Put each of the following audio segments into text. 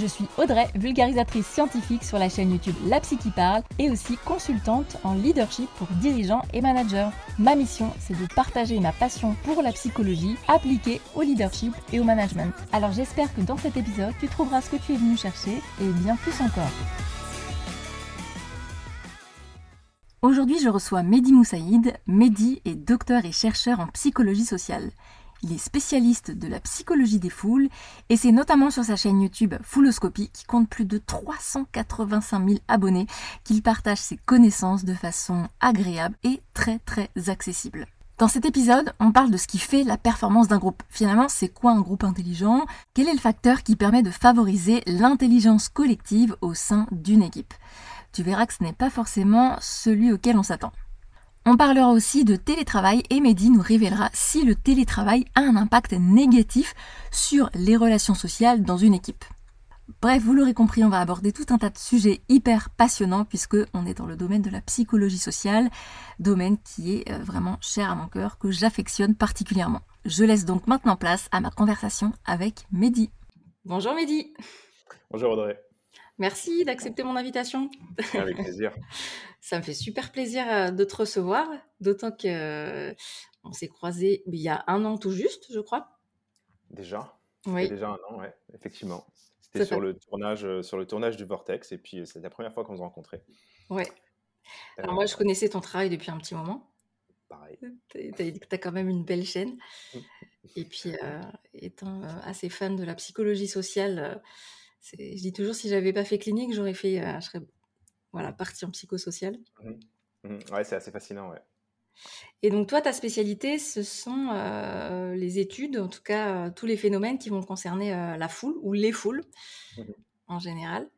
Je suis Audrey, vulgarisatrice scientifique sur la chaîne YouTube La Psy qui parle et aussi consultante en leadership pour dirigeants et managers. Ma mission, c'est de partager ma passion pour la psychologie appliquée au leadership et au management. Alors j'espère que dans cet épisode, tu trouveras ce que tu es venu chercher et bien plus encore. Aujourd'hui, je reçois Mehdi Moussaïd. Mehdi est docteur et chercheur en psychologie sociale. Il est spécialiste de la psychologie des foules et c'est notamment sur sa chaîne YouTube Fouloscopie qui compte plus de 385 000 abonnés qu'il partage ses connaissances de façon agréable et très très accessible. Dans cet épisode, on parle de ce qui fait la performance d'un groupe. Finalement, c'est quoi un groupe intelligent? Quel est le facteur qui permet de favoriser l'intelligence collective au sein d'une équipe? Tu verras que ce n'est pas forcément celui auquel on s'attend. On parlera aussi de télétravail et Mehdi nous révélera si le télétravail a un impact négatif sur les relations sociales dans une équipe. Bref, vous l'aurez compris, on va aborder tout un tas de sujets hyper passionnants puisque on est dans le domaine de la psychologie sociale, domaine qui est euh, vraiment cher à mon cœur, que j'affectionne particulièrement. Je laisse donc maintenant place à ma conversation avec Mehdi. Bonjour Mehdi. Bonjour Audrey. Merci d'accepter mon invitation. Avec plaisir. Ça me fait super plaisir euh, de te recevoir, d'autant que euh, on s'est croisés il y a un an tout juste, je crois. Déjà. Oui. Déjà un an, oui, effectivement. C'était sur le tournage, euh, sur le tournage du Vortex, et puis c'est la première fois qu'on se rencontrait. Ouais. Alors moi, je connaissais ton travail depuis un petit moment. Pareil. Tu as, quand même une belle chaîne. et puis, étant assez fan de la psychologie sociale je dis toujours, si j'avais pas fait clinique, j'aurais fait, euh, je serais voilà, partie en psychosocial. Mmh mmh. Ouais, c'est assez fascinant, ouais. Et donc toi, ta spécialité, ce sont euh, les études, en tout cas euh, tous les phénomènes qui vont concerner la foule ou les foules mmh en général.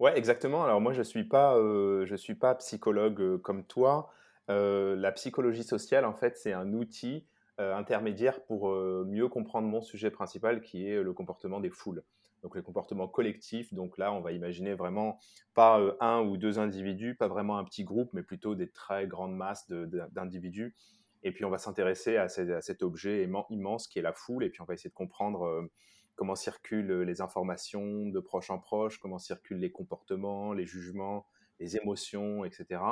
Ouais, exactement. Alors moi, je suis pas, je suis pas psychologue comme toi. la psychologie sociale, en fait, c'est un outil intermédiaire pour mieux comprendre mon sujet principal, qui est le comportement des foules donc les comportements collectifs. Donc là, on va imaginer vraiment pas euh, un ou deux individus, pas vraiment un petit groupe, mais plutôt des très grandes masses d'individus. Et puis on va s'intéresser à, cet objet immense qui est la foule, et puis on va essayer de comprendre euh, comment circulent les informations de proche en proche, comment circulent les comportements, les jugements, les émotions, etc.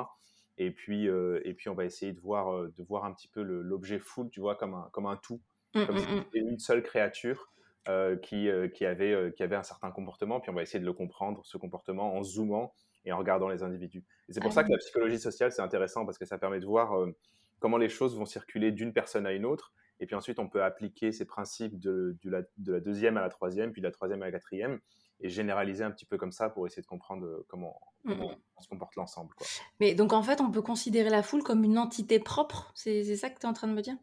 Et puis, euh, et puis on va essayer de voir, de voir un petit peu l'objet foule, tu vois, comme un, comme un tout, mmh, comme si mmh, mmh. c'était une seule créature euh, qui, euh, qui, avait, euh, qui avait un certain comportement, puis on va essayer de le comprendre, ce comportement, en zoomant et en regardant les individus. Et c'est pour ça que la psychologie sociale, c'est intéressant, parce que ça permet de voir comment les choses vont circuler d'une personne à une autre, et puis ensuite on peut appliquer ces principes de, de, la, de la, deuxième à la troisième, puis de la troisième à la quatrième, et généraliser un petit peu comme ça pour essayer de comprendre comment, mmh comment on se comporte l'ensemble. Mais donc en fait, on peut considérer la foule comme une entité propre, c'est ça que tu es en train de me dire?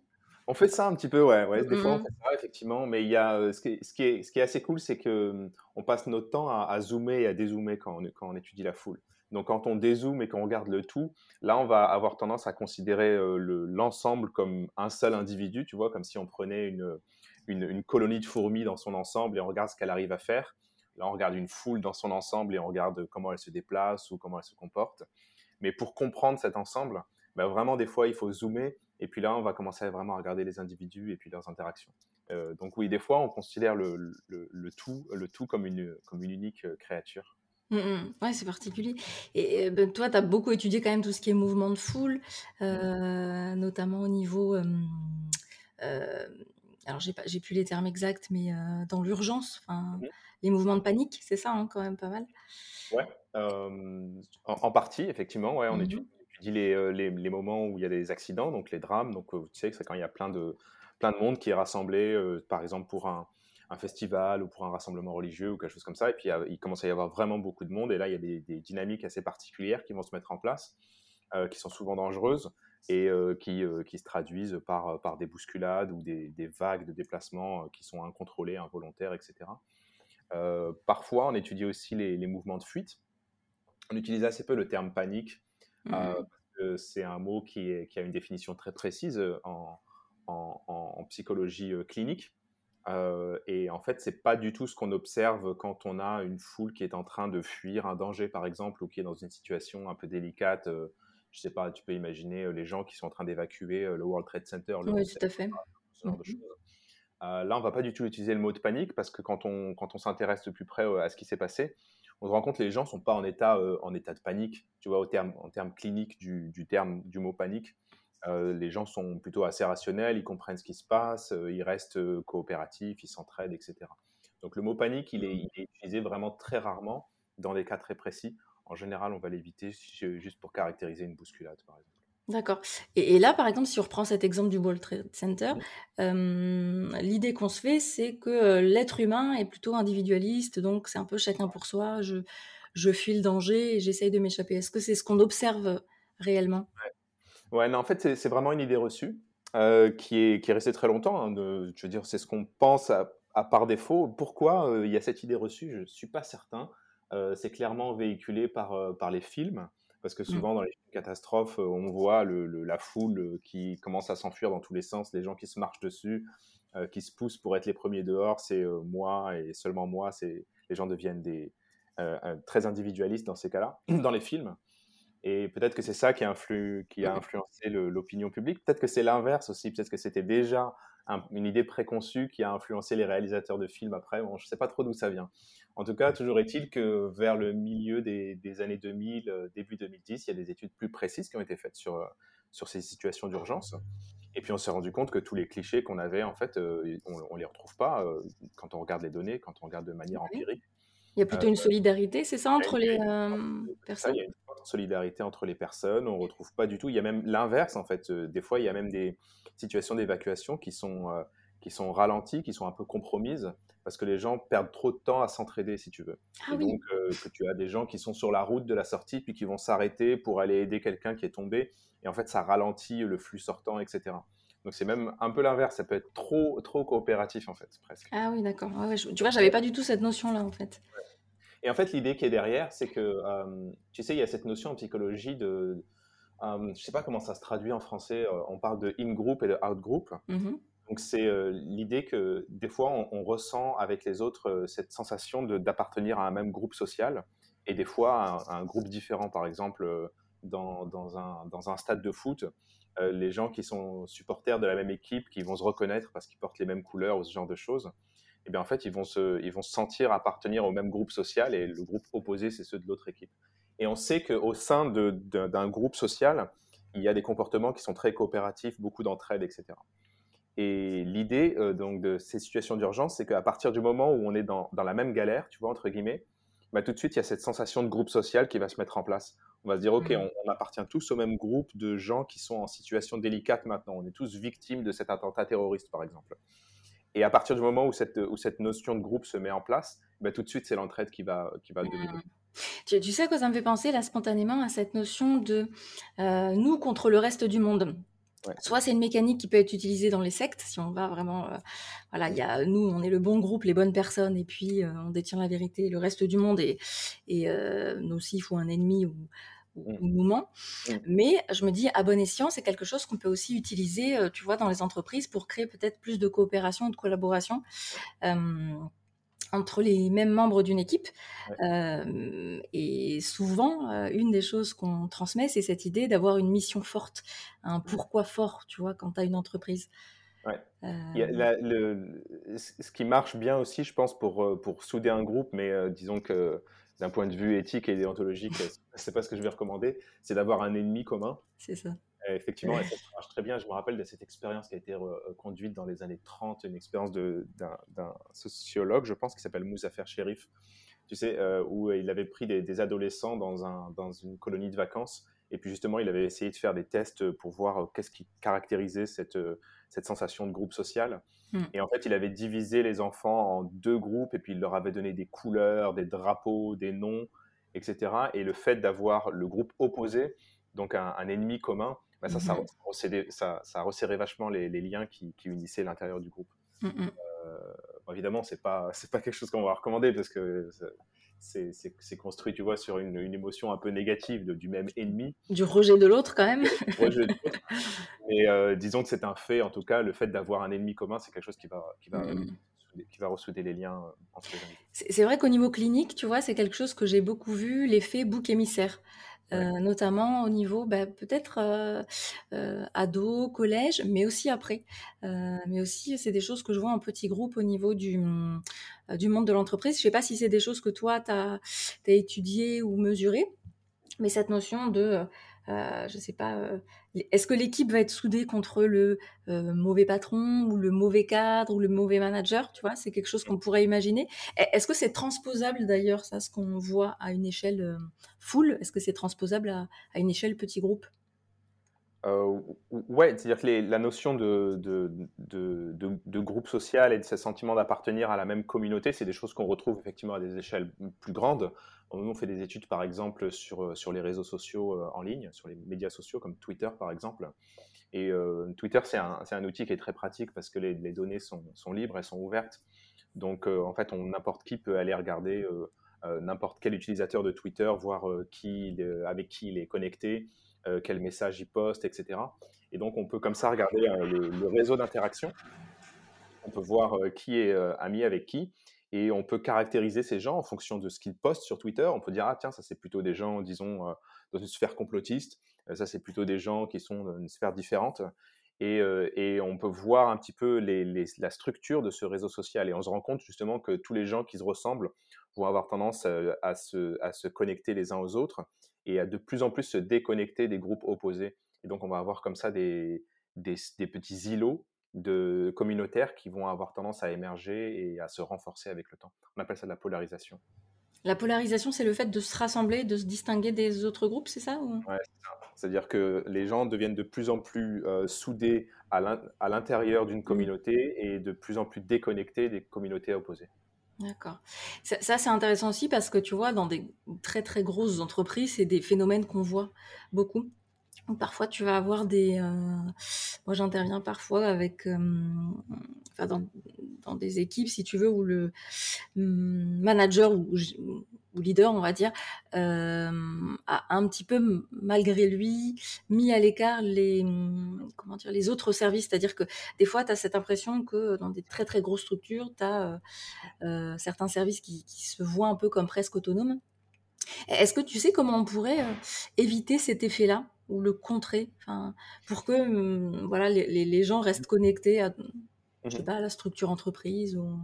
On fait ça un petit peu, ouais. ouais des fois, on mmh. fait ça, effectivement. Mais il y a, euh, ce, qui est, ce, qui est, ce qui est assez cool, c'est que hum, on passe notre temps à, zoomer et à dézoomer quand on, quand on étudie la foule. Donc, quand on dézoome et qu'on regarde le tout, là, on va avoir tendance à considérer euh, l'ensemble comme un seul individu, tu vois, comme si on prenait une, une, colonie de fourmis dans son ensemble et on regarde ce qu'elle arrive à faire. Là, on regarde une foule dans son ensemble et on regarde comment elle se déplace ou comment elle se comporte. Mais pour comprendre cet ensemble, bah, vraiment, des fois, il faut zoomer et puis là, on va commencer à vraiment regarder les individus et puis leurs interactions. Euh, donc oui, des fois, on considère le, le, tout, le tout comme une, comme une unique euh, créature. Mmh. Ouais, c'est particulier. Et ben, toi, tu as beaucoup étudié quand même tout ce qui est mouvement de foule, euh, notamment au niveau... alors, j'ai, pas, j'ai plus les termes exacts, mais dans l'urgence, mmh les mouvements de panique, c'est ça, hein, quand même pas mal. Ouais, en, partie, effectivement, ouais, on étudie dis les, les, les, moments où il y a des accidents, donc les drames. Donc, tu sais que c'est quand il y a plein de, plein de monde qui est rassemblé, par exemple, pour un, festival ou pour un rassemblement religieux ou quelque chose comme ça. Et puis, il commence à y avoir vraiment beaucoup de monde. Et là, il y a des, dynamiques assez particulières qui vont se mettre en place, qui sont souvent dangereuses et qui, qui, se traduisent par, par des bousculades ou des, des vagues de déplacements qui sont incontrôlées, involontaires, etc. parfois, on étudie aussi les mouvements de fuite. On utilise assez peu le terme panique Mmh. c'est un mot qui, a une définition très précise en, psychologie clinique. et en fait, c'est pas du tout ce qu'on observe quand on a une foule qui est en train de fuir un danger, par exemple, ou qui est dans une situation un peu délicate. je sais pas, tu peux imaginer les gens qui sont en train d'évacuer le World Trade Center. Le oui, tout à fait. Ce genre de mmh choses. là, on va pas du tout utiliser le mot de panique parce que quand on, quand on s'intéresse de plus près à ce qui s'est passé, on se rend compte que les gens sont pas en état, en état de panique, tu vois, au terme, en termes cliniques du, du, terme, du mot panique. Euh, les gens sont plutôt assez rationnels, ils comprennent ce qui se passe, euh, ils restent euh, coopératifs, ils s'entraident, etc. Donc le mot panique, il est, utilisé vraiment très rarement dans des cas très précis. En général, on va l'éviter juste pour caractériser une bousculade, par exemple. D'accord. Et, là, par exemple, si on reprend cet exemple du World Trade Center, l'idée qu'on se fait, c'est que l'être humain est plutôt individualiste, donc c'est un peu chacun pour soi, je, je fuis le danger et j'essaye de m'échapper. Est-ce que c'est ce qu'on observe réellement? Ouais, non, en fait, c'est vraiment une idée reçue euh, qui, est, qui est restée très longtemps. Hein, de, je veux dire, c'est ce qu'on pense à, par défaut. Pourquoi euh, il y a cette idée reçue? Je ne suis pas certain. Euh, c'est clairement véhiculé par, par les films, parce que mmh. souvent dans les catastrophes, on voit le, la foule qui commence à s'enfuir dans tous les sens, les gens qui se marchent dessus, qui se poussent pour être les premiers dehors. C'est moi et seulement moi. C'est les gens deviennent des très individualistes dans ces cas-là, dans les films. Et peut-être que c'est ça qui a, qui a influencé l'opinion publique. Peut-être que c'est l'inverse aussi. Peut-être que c'était déjà une idée préconçue qui a influencé les réalisateurs de films après. Bon, je ne sais pas trop d'où ça vient. En tout cas, toujours est-il que vers le milieu des, années 2000, euh, début 2010, il y a des études plus précises qui ont été faites sur, euh, sur ces situations d'urgence. Et puis on s'est rendu compte que tous les clichés qu'on avait, en fait, euh, on ne les retrouve pas quand on regarde les données, quand on regarde de manière empirique. Il y a plutôt une solidarité, c'est ça, entre les personnes? solidarité entre les personnes. On retrouve pas du tout. Il y a même l'inverse en fait. Euh, des fois, il y a même des situations d'évacuation qui sont euh, qui sont ralenties, qui sont un peu compromises parce que les gens perdent trop de temps à s'entraider, si tu veux. Ah oui. donc euh, que tu as des gens qui sont sur la route de la sortie puis qui vont s'arrêter pour aller aider quelqu'un qui est tombé et en fait ça ralentit le flux sortant, etc. Donc c'est même un peu l'inverse, ça peut être trop trop coopératif en fait, presque. Ah oui, d'accord. tu vois, j'avais pas du tout cette notion là en fait. Et en fait, l'idée qui est derrière, c'est que, euh, tu sais, il y a cette notion en psychologie de, euh, je ne sais pas comment ça se traduit en français, euh, on parle de in-group et de out-group. Mmh Donc c'est l'idée que des fois, on, ressent avec les autres cette sensation d'appartenir à un même groupe social et des fois à, un groupe différent. Par exemple, dans, dans, un, dans un stade de foot, les gens qui sont supporters de la même équipe, qui vont se reconnaître parce qu'ils portent les mêmes couleurs ou ce genre de choses, eh bien, en fait, ils vont, se, ils vont se sentir appartenir au même groupe social et le groupe opposé, c'est ceux de l'autre équipe. Et on sait qu'au sein d'un groupe social, il y a des comportements qui sont très coopératifs, beaucoup d'entraide, etc. Et l'idée euh, donc de ces situations d'urgence, c'est qu'à partir du moment où on est dans, dans, la même galère, tu vois, entre guillemets, bah, tout de suite, il y a cette sensation de groupe social qui va se mettre en place. On va se dire, OK, mmh. on, on, appartient tous au même groupe de gens qui sont en situation délicate maintenant. On est tous victimes de cet attentat terroriste, par exemple. Et à partir du moment où cette, où cette notion de groupe se met en place, bah, tout de suite, c'est l'entraide qui va, qui va dominer. Mmh. Tu, tu, sais quoi, ça me fait penser là spontanément à cette notion de euh, nous contre le reste du monde. Soit c'est une mécanique qui peut être utilisée dans les sectes, si on va vraiment, euh, voilà, il y a nous, on est le bon groupe, les bonnes personnes, et puis euh, on détient la vérité, le reste du monde, et, et nous aussi, il faut un ennemi ou, Mmh. moment. Mmh. Mais je me dis, à bon escient, c'est quelque chose qu'on peut aussi utiliser, euh, tu vois, dans les entreprises pour créer peut-être plus de coopération, de collaboration. Entre les mêmes membres d'une équipe. et souvent, euh, une des choses qu'on transmet, c'est cette idée d'avoir une mission forte, un mmh. pourquoi fort, tu vois, quand tu as une entreprise. Ouais. le, ce qui marche bien aussi, je pense, pour, euh, pour souder un groupe, mais disons que d'un point de vue éthique et déontologique, c'est pas ce que je vais recommander, c'est d'avoir un ennemi commun. C'est ça. Effectivement, ça marche très bien. Je me rappelle de cette expérience qui a été euh, conduite dans les années 30, une expérience d'un sociologue, je pense, qui s'appelle Moussafer Sherif, tu sais, euh, où il avait pris des, adolescents dans, un, dans une colonie de vacances. Et puis justement, il avait essayé de faire des tests pour voir euh, qu'est-ce qui caractérisait cette, cette sensation de groupe social. Hmm. Et en fait, il avait divisé les enfants en deux groupes et puis il leur avait donné des couleurs, des drapeaux, des noms, etc. Et le fait d'avoir le groupe opposé, donc un, ennemi commun, bah, ça, ça, hmm. ça, resserré vachement les, liens qui, unissaient l'intérieur du groupe. Hmm, euh, évidemment, c'est pas c'est pas quelque chose qu'on va recommander parce que c'est construit, tu vois, sur une, émotion un peu négative du même ennemi. Du rejet de l'autre, quand même. Mais euh, disons que c'est un fait, en tout cas, le fait d'avoir un ennemi commun, c'est quelque chose qui va, qui va mm. qui va ressouder les liens entre les. C'est vrai qu'au niveau clinique, tu vois, c'est quelque chose que j'ai beaucoup vu, l'effet bouc émissaire. Euh, notamment au niveau bah, peut-être euh, euh, ado, collège, mais aussi après. mais aussi, c'est des choses que je vois en petit groupe au niveau du, du monde de l'entreprise. Je ne sais pas si c'est des choses que toi, tu as, étudiées ou mesurées, mais cette notion de euh, je sais pas, euh, est-ce que l'équipe va être soudée contre le euh, mauvais patron ou le mauvais cadre ou le mauvais manager Tu vois, c'est quelque chose qu'on pourrait imaginer. Est-ce que c'est transposable d'ailleurs, ça, ce qu'on voit à une échelle full? Est-ce que c'est transposable à, une échelle petit groupe? Euh, ouais, c'est-à-dire que la notion de, groupe social et de ce sentiment d'appartenir à la même communauté, c'est des choses qu'on retrouve effectivement à des échelles plus grandes. On fait des études, par exemple, sur, euh, sur les réseaux sociaux euh, en ligne, sur les médias sociaux comme Twitter, par exemple. Et Twitter, c'est un, un, outil qui est très pratique parce que les, données sont, sont, libres, elles sont ouvertes. Donc, en fait, n'importe qui peut aller regarder n'importe quel utilisateur de Twitter, voir qui, avec qui il est connecté, euh, quel message il poste, etc. Et donc, on peut comme ça regarder euh, le, réseau d'interaction. On peut voir euh, qui est ami avec qui. Et on peut caractériser ces gens en fonction de ce qu'ils postent sur Twitter. On peut dire, ah tiens, ça c'est plutôt des gens, disons, dans une sphère complotiste. ça c'est plutôt des gens qui sont dans une sphère différente. Et, et, on peut voir un petit peu la structure de ce réseau social. Et on se rend compte justement que tous les gens qui se ressemblent vont avoir tendance à se, à se connecter les uns aux autres et à de plus en plus se déconnecter des groupes opposés. Et donc, on va avoir comme ça des, des, petits îlots de communautaires qui vont avoir tendance à émerger et à se renforcer avec le temps. On appelle ça de la polarisation. La polarisation, c'est le fait de se rassembler, de se distinguer des autres groupes, c'est ça ou... Ouais. C'est-à-dire que les gens deviennent de plus en plus euh, soudés à l'intérieur d'une mmh. communauté et de plus en plus déconnectés des communautés opposées. D'accord. Ça, c'est intéressant aussi parce que tu vois, dans des très très grosses entreprises, c'est des phénomènes qu'on voit beaucoup. Parfois, tu vas avoir des. Euh, moi, j'interviens parfois avec. Euh, dans, des équipes, si tu veux, où le hum, manager ou, leader, on va dire, euh, a un petit peu, malgré lui, mis à l'écart les, comment dire, les autres services. C'est-à-dire que des fois, tu as cette impression que dans des très très grosses structures, tu as certains services qui, se voient un peu comme presque autonomes. Est-ce que tu sais comment on pourrait éviter cet effet-là? Ou le contrer, enfin, pour que hum, voilà, les, les, gens restent connectés à, je sais mmh. pas, à la structure entreprise ou...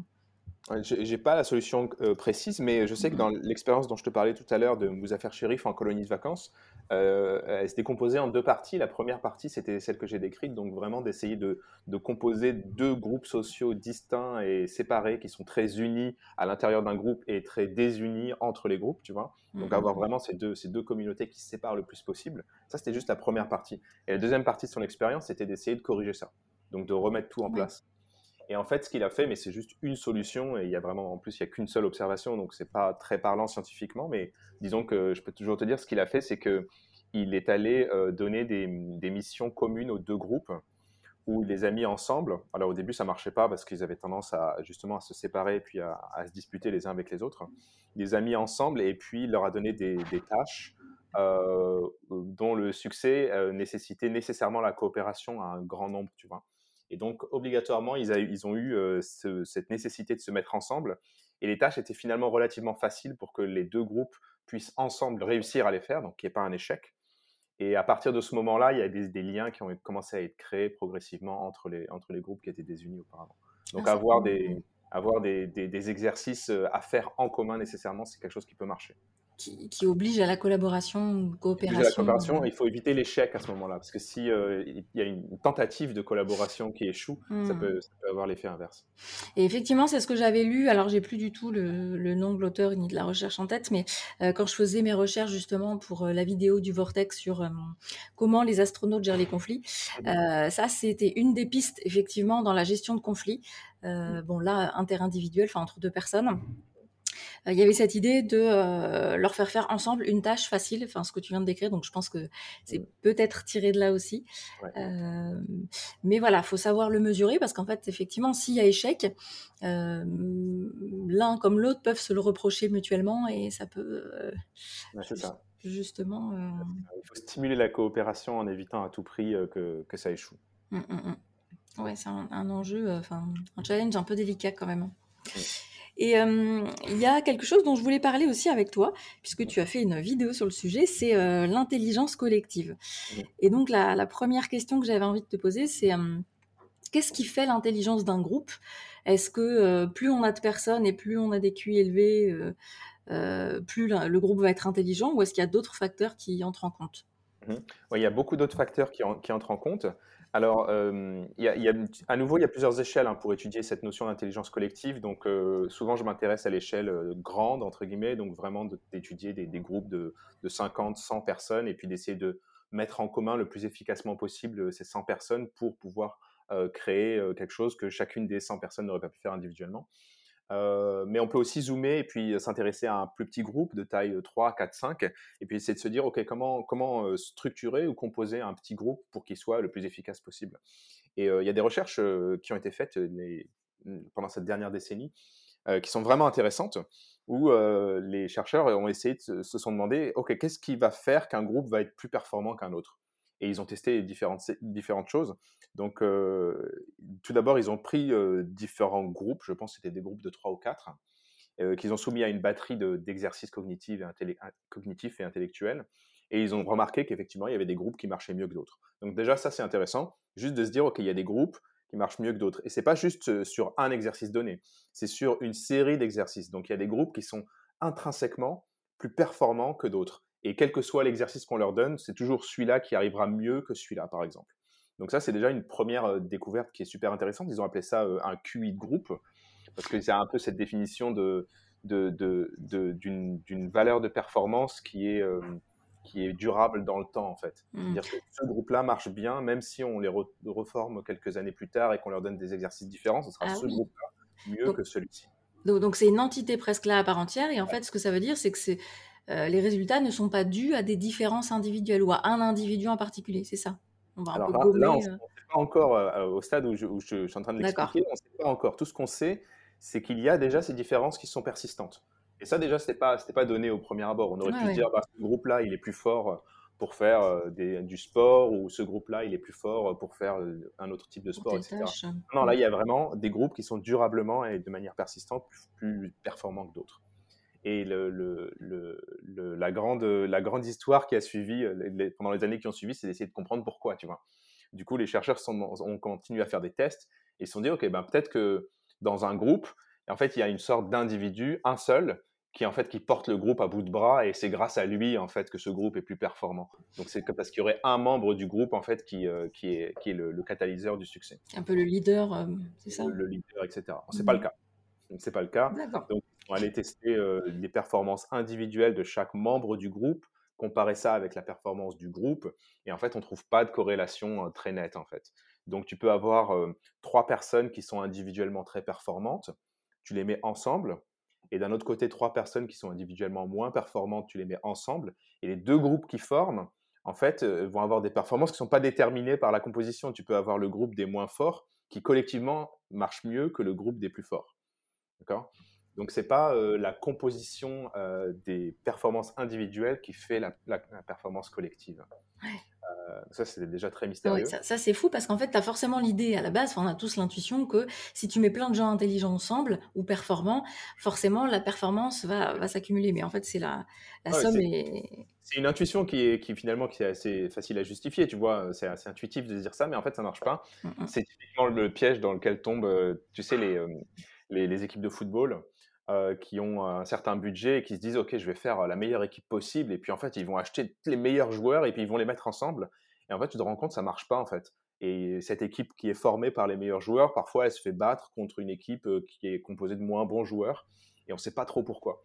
Je n'ai pas la solution euh, précise, mais je sais que dans l'expérience dont je te parlais tout à l'heure de Mouzaffer Shérif en colonie de vacances, euh, elle s'était composée en deux parties. La première partie, c'était celle que j'ai décrite, donc vraiment d'essayer de, de, composer deux groupes sociaux distincts et séparés qui sont très unis à l'intérieur d'un groupe et très désunis entre les groupes, tu vois. Donc mmh, avoir vraiment ces deux, ces deux communautés qui se séparent le plus possible. Ça, c'était juste la première partie. Et la deuxième partie de son expérience, c'était d'essayer de corriger ça, donc de remettre tout en place. Et en fait, ce qu'il a fait, mais c'est juste une solution, et il y a vraiment, en plus, il n'y a qu'une seule observation, donc c'est pas très parlant scientifiquement, mais disons que je peux toujours te dire, ce qu'il a fait, c'est que il est allé euh, donner des, missions communes aux deux groupes, où il les a mis ensemble. Alors au début, ça marchait pas parce qu'ils avaient tendance à justement à se séparer et puis à, se disputer les uns avec les autres. Il les a mis ensemble et puis il leur a donné des, tâches euh, dont le succès euh, nécessitait nécessairement la coopération à un grand nombre, tu vois. Et donc, obligatoirement, ils, ils ont eu euh, cette nécessité de se mettre ensemble. Et les tâches étaient finalement relativement faciles pour que les deux groupes puissent ensemble réussir à les faire, donc qu'il n'y ait pas un échec. Et à partir de ce moment-là, il y a des, liens qui ont commencé à être créés progressivement entre les, entre les groupes qui étaient désunis auparavant. Donc, ah, avoir, des, avoir des, des, exercices euh, à faire en commun nécessairement, c'est quelque chose qui peut marcher qui, oblige à la collaboration ou coopération. la coopération, il faut éviter l'échec à ce moment-là, parce que si euh, il y a une tentative de collaboration qui échoue, ça, hmm. peut, avoir l'effet inverse. Et effectivement, c'est ce que j'avais lu. Alors, j'ai plus du tout le, nom de l'auteur ni de la recherche en tête, mais euh, quand je faisais mes recherches justement pour euh, la vidéo du Vortex sur comment les astronautes gèrent les conflits, mhm. ça, c'était une des pistes effectivement dans la gestion de conflits. bon, là, interindividuel, enfin entre deux personnes. Euh, il y avait cette idée de euh, leur faire faire ensemble une tâche facile, enfin ce que tu viens de décrire, donc je pense que c'est peut-être tiré de là aussi. Euh, mais voilà, faut savoir le mesurer parce qu'en fait, effectivement, s'il y a échec, l'un comme l'autre peuvent se le reprocher mutuellement et ça peut. c'est ça. Justement. Il faut stimuler la coopération en évitant à tout prix que, que ça échoue. Mmh, mmh, mmh. Ouais, c'est un, enjeu, enfin un challenge un peu délicat quand même. Et il y a quelque chose dont je voulais parler aussi avec toi, puisque tu as fait une vidéo sur le sujet, c'est l'intelligence collective. Et donc la, première question que j'avais envie de te poser, c'est qu'est-ce qui fait l'intelligence d'un groupe? Est-ce que plus on a de personnes et plus on a des QI élevés, plus le, groupe va être intelligent, ou est-ce qu'il y a d'autres facteurs qui entrent en compte? Mmh il y a beaucoup d'autres facteurs qui, qui, entrent en compte. Alors, euh, à nouveau, il y a plusieurs échelles hein, pour étudier cette notion d'intelligence collective. Donc, euh, souvent, je m'intéresse à l'échelle euh, grande, entre guillemets, donc vraiment d'étudier des, groupes de, 50, 100 personnes et puis d'essayer de mettre en commun le plus efficacement possible ces 100 personnes pour pouvoir créer quelque chose que chacune des 100 personnes n'aurait pas pu faire individuellement. Euh, mais on peut aussi zoomer et puis s'intéresser à un plus petit groupe de taille 3, 4, 5, et puis essayer de se dire, OK, comment, comment euh, structurer ou composer un petit groupe pour qu'il soit le plus efficace possible. Et euh, il y a des recherches qui ont été faites les, pendant cette dernière décennie qui sont vraiment intéressantes, où les chercheurs ont essayé se sont demandé, OK, qu'est-ce qui va faire qu'un groupe va être plus performant qu'un autre? Et ils ont testé différentes, différentes choses. Donc, euh, tout d'abord, ils ont pris euh, différents groupes, je pense que c'était des groupes de trois ou quatre, euh, qu'ils ont soumis à une batterie d'exercices cognitifs, et et intellectuels. Et ils ont remarqué qu'effectivement, il y avait des groupes qui marchaient mieux que d'autres. Donc déjà, ça, c'est intéressant, juste de se dire, OK, il y a des groupes qui marchent mieux que d'autres. Et c'est pas juste sur un exercice donné, c'est sur une série d'exercices. Donc il y a des groupes qui sont intrinsèquement plus performants que d'autres. Et quel que soit l'exercice qu'on leur donne, c'est toujours celui-là qui arrivera mieux que celui-là, par exemple. Donc ça, c'est déjà une première euh, découverte qui est super intéressante. Ils ont appelé ça euh, un QI de groupe, parce que c'est un peu cette définition de, d'une, valeur de performance qui est, euh, qui est durable dans le temps, en fait. Mmh. C'est-à-dire que ce groupe-là marche bien, même si on les reforme quelques années plus tard et qu'on leur donne des exercices différents, ce sera ah ce groupe-là mieux que celui-ci. Donc, c'est une entité presque là à part entière, et en fait, ce que ça veut dire, c'est que c'est euh, les résultats ne sont pas dus à des différences individuelles ou à un individu en particulier, c'est ça? On va un peu là, là, on n'est euh. pas encore euh, au stade où je, suis en train de l'expliquer, on ne sait pas encore. Tout ce qu'on sait, c'est qu'il y a déjà ces différences qui sont persistantes. Et ça, déjà, ce n'était pas, pas donné au premier abord. On aurait pu dire, bah, ce groupe-là, il est plus fort pour faire du sport, ou ce groupe-là, il est plus fort pour faire un autre type de sport, etc. Non, là, il y a vraiment des groupes qui sont durablement et de manière persistante plus performants que d'autres. Et le, la, grande, la grande histoire qui a suivi euh, pendant les années qui ont suivi, c'est d'essayer de comprendre pourquoi, tu vois. Du coup, les chercheurs sont, ont continué à faire des tests et se sont dit, OK, ben, peut-être que dans un groupe, en fait, il y a une sorte d'individu, un seul, qui en fait qui porte le groupe à bout de bras et c'est grâce à lui en fait que ce groupe est plus performant. Donc c'est parce qu'il y aurait un membre du groupe en fait qui, euh, qui est, qui est le, catalyseur du succès. Un peu le leader, euh, c'est ça? Le leader, etc. C'est pas le mmh. cas. C'est pas le cas. Donc on aller tester les performances individuelles de chaque membre du groupe, comparer ça avec la performance du groupe, et en fait, on ne trouve pas de corrélation très nette, en fait. Donc, tu peux avoir trois personnes qui sont individuellement très performantes, tu les mets ensemble, et d'un autre côté, trois personnes qui sont individuellement moins performantes, tu les mets ensemble, et les deux groupes qui forment, en fait, vont avoir des performances qui ne sont pas déterminées par la composition. Tu peux avoir le groupe des moins forts qui collectivement marche mieux que le groupe des plus forts. D'accord? Donc, ce n'est pas la composition des performances individuelles qui fait la, performance collective. ça, c'est déjà très mystérieux. ça, c'est fou parce qu'en fait, tu as forcément l'idée à la base, on a tous l'intuition que si tu mets plein de gens intelligents ensemble ou performants, forcément, la performance va, va s'accumuler. Mais en fait, c'est la, la somme est... C'est une intuition qui est qui, finalement qui est assez facile à justifier, tu vois. C'est assez intuitif de dire ça, mais en fait, ça ne marche pas. Mmh, mmh. C'est typiquement le piège dans lequel tombent, tu sais, les, les, les équipes de football euh, qui ont un certain budget et qui se disent ok je vais faire la meilleure équipe possible. Et puis en fait ils vont acheter les meilleurs joueurs et puis ils vont les mettre ensemble. Et en fait tu te rends compte ça marche pas en fait. Et cette équipe qui est formée par les meilleurs joueurs parfois elle se fait battre contre une équipe euh, qui est composée de moins bons joueurs. Et on ne sait pas trop pourquoi.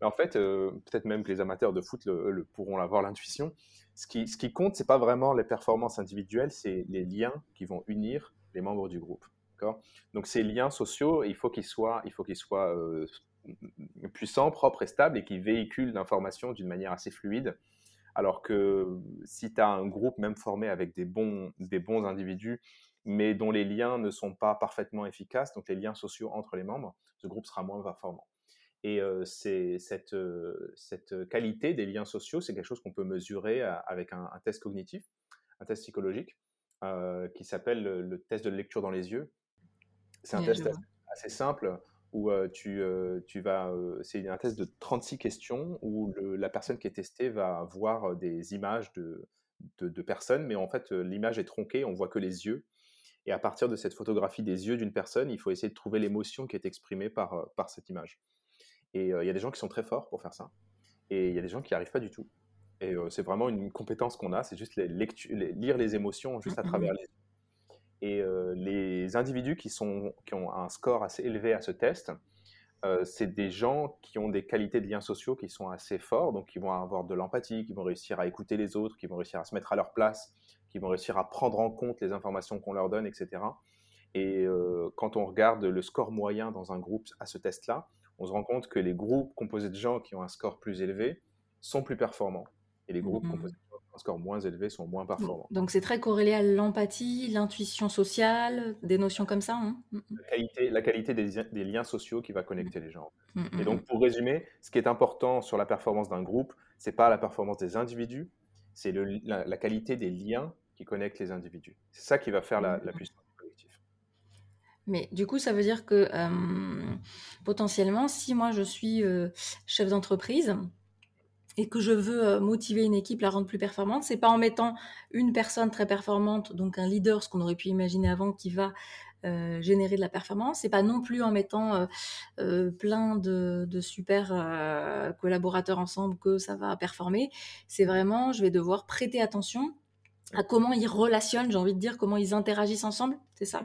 Mais en fait euh, peut-être même que les amateurs de foot pourront avoir l'intuition. Ce qui, ce qui compte c'est pas vraiment les performances individuelles c'est les liens qui vont unir les membres du groupe donc ces liens sociaux, il faut qu'ils soient, qu'ils euh, puissants, propres et stables et qui véhiculent l'information d'une manière assez fluide. Alors que si tu as un groupe même formé avec des bons, individus, mais dont les liens ne sont pas parfaitement efficaces, donc les liens sociaux entre les membres, ce groupe sera moins performant. Et euh, euh, cette qualité des liens sociaux, c'est quelque chose qu'on peut mesurer avec un, test cognitif, un test psychologique qui s'appelle le, test de lecture dans les yeux. C'est un test assez simple où tu, tu vas. c'est un test de 36 questions où la personne qui est testée va voir des images de, de, personnes, mais en fait, l'image est tronquée, on voit que les yeux. Et à partir de cette photographie des yeux d'une personne, il faut essayer de trouver l'émotion qui est exprimée par, par cette image. Et il y a des gens qui sont très forts pour faire ça, et il y a des gens qui n'y arrivent pas du tout. Et c'est vraiment une compétence qu'on a, c'est juste lire les émotions juste à mmh, travers les yeux. Et les individus qui, sont, qui ont un score assez élevé à ce test, c'est des gens qui ont des qualités de liens sociaux qui sont assez forts, donc qui vont avoir de l'empathie, qui vont réussir à écouter les autres, qui vont réussir à se mettre à leur place, qui vont réussir à prendre en compte les informations qu'on leur donne, etc. Et quand on regarde le score moyen dans un groupe à ce test-là, on se rend compte que les groupes composés de gens qui ont un score plus élevé sont plus performants. Et les groupes mmh composés un score moins élevé sont moins performants. Donc c'est très corrélé à l'empathie, l'intuition sociale, des notions comme ça. Hein mmh, mmh. la, qualité, la qualité des, liens sociaux qui va connecter les gens. Et donc pour résumer, ce qui est important sur la performance d'un groupe, c'est pas la performance des individus, c'est la, qualité des liens qui connectent les individus. C'est ça qui va faire la, puissance du collectif. Mais du coup, ça veut dire que potentiellement, si moi je suis euh, chef d'entreprise, et que je veux euh, motiver une équipe, la rendre plus performante, c'est pas en mettant une personne très performante, donc un leader, ce qu'on aurait pu imaginer avant, qui va euh, générer de la performance. C'est pas non plus en mettant euh, plein de, super collaborateurs ensemble que ça va performer. C'est vraiment, je vais devoir prêter attention à comment ils relationnent, j'ai envie de dire, comment ils interagissent ensemble. C'est ça.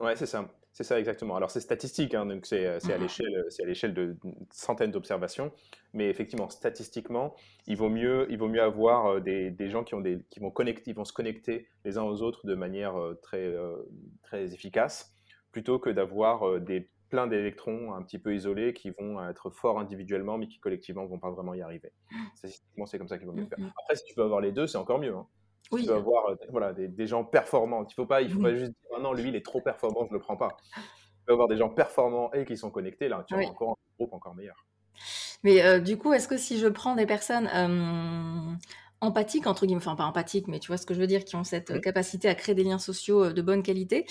Ouais, c'est ça. C'est ça exactement. Alors c'est statistique, hein, donc c'est, à mmh l'échelle, c'est à l'échelle de centaines d'observations, mais effectivement statistiquement, il vaut mieux, il vaut mieux avoir des, des gens qui ont des, qui vont connecter, vont se connecter les uns aux autres de manière très très efficace, plutôt que d'avoir des plein d'électrons un petit peu isolés qui vont être forts individuellement, mais qui collectivement vont pas vraiment y arriver. Mmh. Statistiquement, c'est comme ça qu'il vaut mieux mmh faire. Après, si tu peux avoir les deux, c'est encore mieux. Hein. Oui. Tu dois avoir euh, voilà, des, gens performants. Il ne faut, pas, il faut pas juste dire ah non, lui, il est trop performant, je ne le prends pas. Tu peux avoir des gens performants et qui sont connectés. Là, tu as encore un groupe encore meilleur. Mais euh, du coup, est-ce que si je prends des personnes euh, empathiques, entre guillemets, enfin pas empathiques, mais tu vois ce que je veux dire, qui ont cette capacité à créer des liens sociaux de bonne qualité,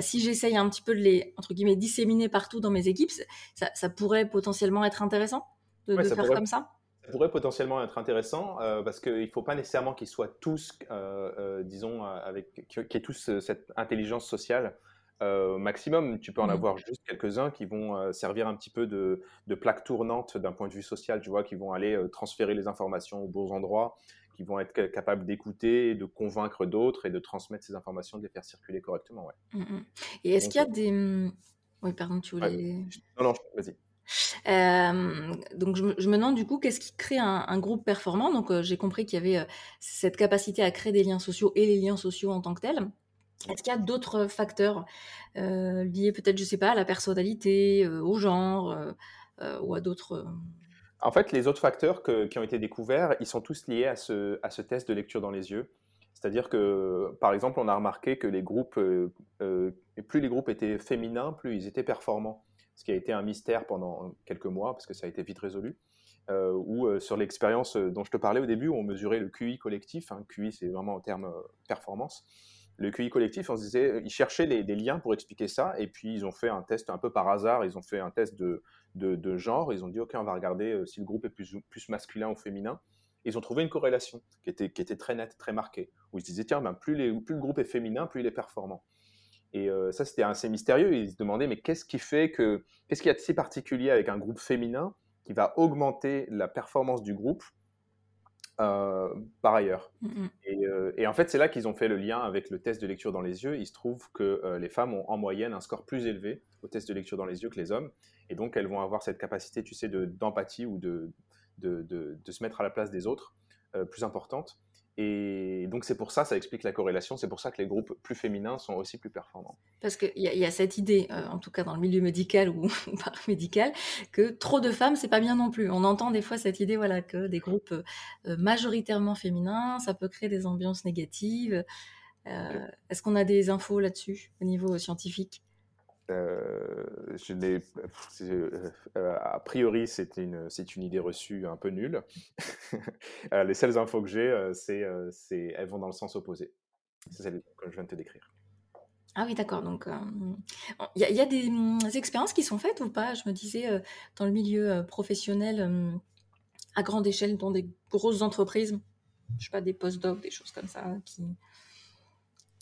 si j'essaye un petit peu de les, entre guillemets, disséminer partout dans mes équipes, ça, ça pourrait potentiellement être intéressant de, de faire comme ça? Pourrait potentiellement être intéressant euh, parce qu'il ne faut pas nécessairement qu'ils soient tous, euh, euh, disons, avec, qu'ils aient tous cette intelligence sociale maximum. Tu peux en mmh. avoir juste quelques-uns qui vont servir un petit peu de, de plaque tournante d'un point de vue social, tu vois, qui vont aller transférer les informations aux bons endroits, qui vont être capables d'écouter, de convaincre d'autres et de transmettre ces informations, de les faire circuler correctement. Ouais. Mmh, mmh. Et est-ce qu'il y a des... Oui, pardon, tu voulais... Non, non, vas-y. Euh, donc je me, demande du coup qu'est-ce qui crée un, groupe performant? Donc euh, j'ai compris qu'il y avait euh, cette capacité à créer des liens sociaux et les liens sociaux en tant que tels. Est-ce qu'il y a d'autres facteurs liés peut-être, je sais pas, à la personnalité, au genre ou à d'autres En fait, les autres facteurs qui ont été découverts, ils sont tous liés à ce test de lecture dans les yeux. C'est-à-dire que, par exemple, on a remarqué que les groupes, plus les groupes étaient féminins, plus ils étaient performants ce qui a été un mystère pendant quelques mois, parce que ça a été vite résolu. Euh, ou euh, sur l'expérience euh, dont je te parlais au début, où on mesurait le QI collectif. Hein, QI, c'est vraiment en termes performance. Le QI collectif, on se disait, ils cherchaient des liens pour expliquer ça, et puis ils ont fait un test un peu par hasard, ils ont fait un test de, de, genre, ils ont dit, OK, on va regarder si le groupe est plus, plus masculin ou féminin. ils ont trouvé une corrélation qui était, qui était très nette, très marquée, où ils se disaient, tiens, ben, plus, les, plus le groupe est féminin, plus il est performant. Et euh, ça, c'était assez mystérieux. Ils se demandaient, mais qu'est-ce qui fait que, qu'est-ce qu'il y a de si particulier avec un groupe féminin qui va augmenter la performance du groupe euh, par ailleurs? Mmh, mmh. Euh, et, en fait, c'est là qu'ils ont fait le lien avec le test de lecture dans les yeux. Il se trouve que les femmes ont en moyenne un score plus élevé au test de lecture dans les yeux que les hommes. Et donc, elles vont avoir cette capacité, tu sais, d'empathie ou de de, de, de, se mettre à la place des autres plus importante. Et donc c'est pour ça, ça explique la corrélation, c'est pour ça que les groupes plus féminins sont aussi plus performants. Parce qu'il y, y, a cette idée, euh, en tout cas dans le milieu médical ou, paramédical, que trop de femmes, c'est pas bien non plus. On entend des fois cette idée voilà, que des groupes euh, majoritairement féminins, ça peut créer des ambiances négatives. Euh, est-ce qu'on a des infos là-dessus au niveau scientifique? Euh, n'ai, euh, a priori, c'est une, idée reçue un peu nulle. Euh, les seules infos que j'ai, c'est, elles vont dans le sens opposé. C'est celle que je viens de te décrire. Ah oui, d'accord. Donc, il y, a des, expériences qui sont faites ou pas? Je me disais, dans le milieu professionnel, à grande échelle, dans des grosses entreprises, je sais pas, des post-docs, des choses comme ça, qui,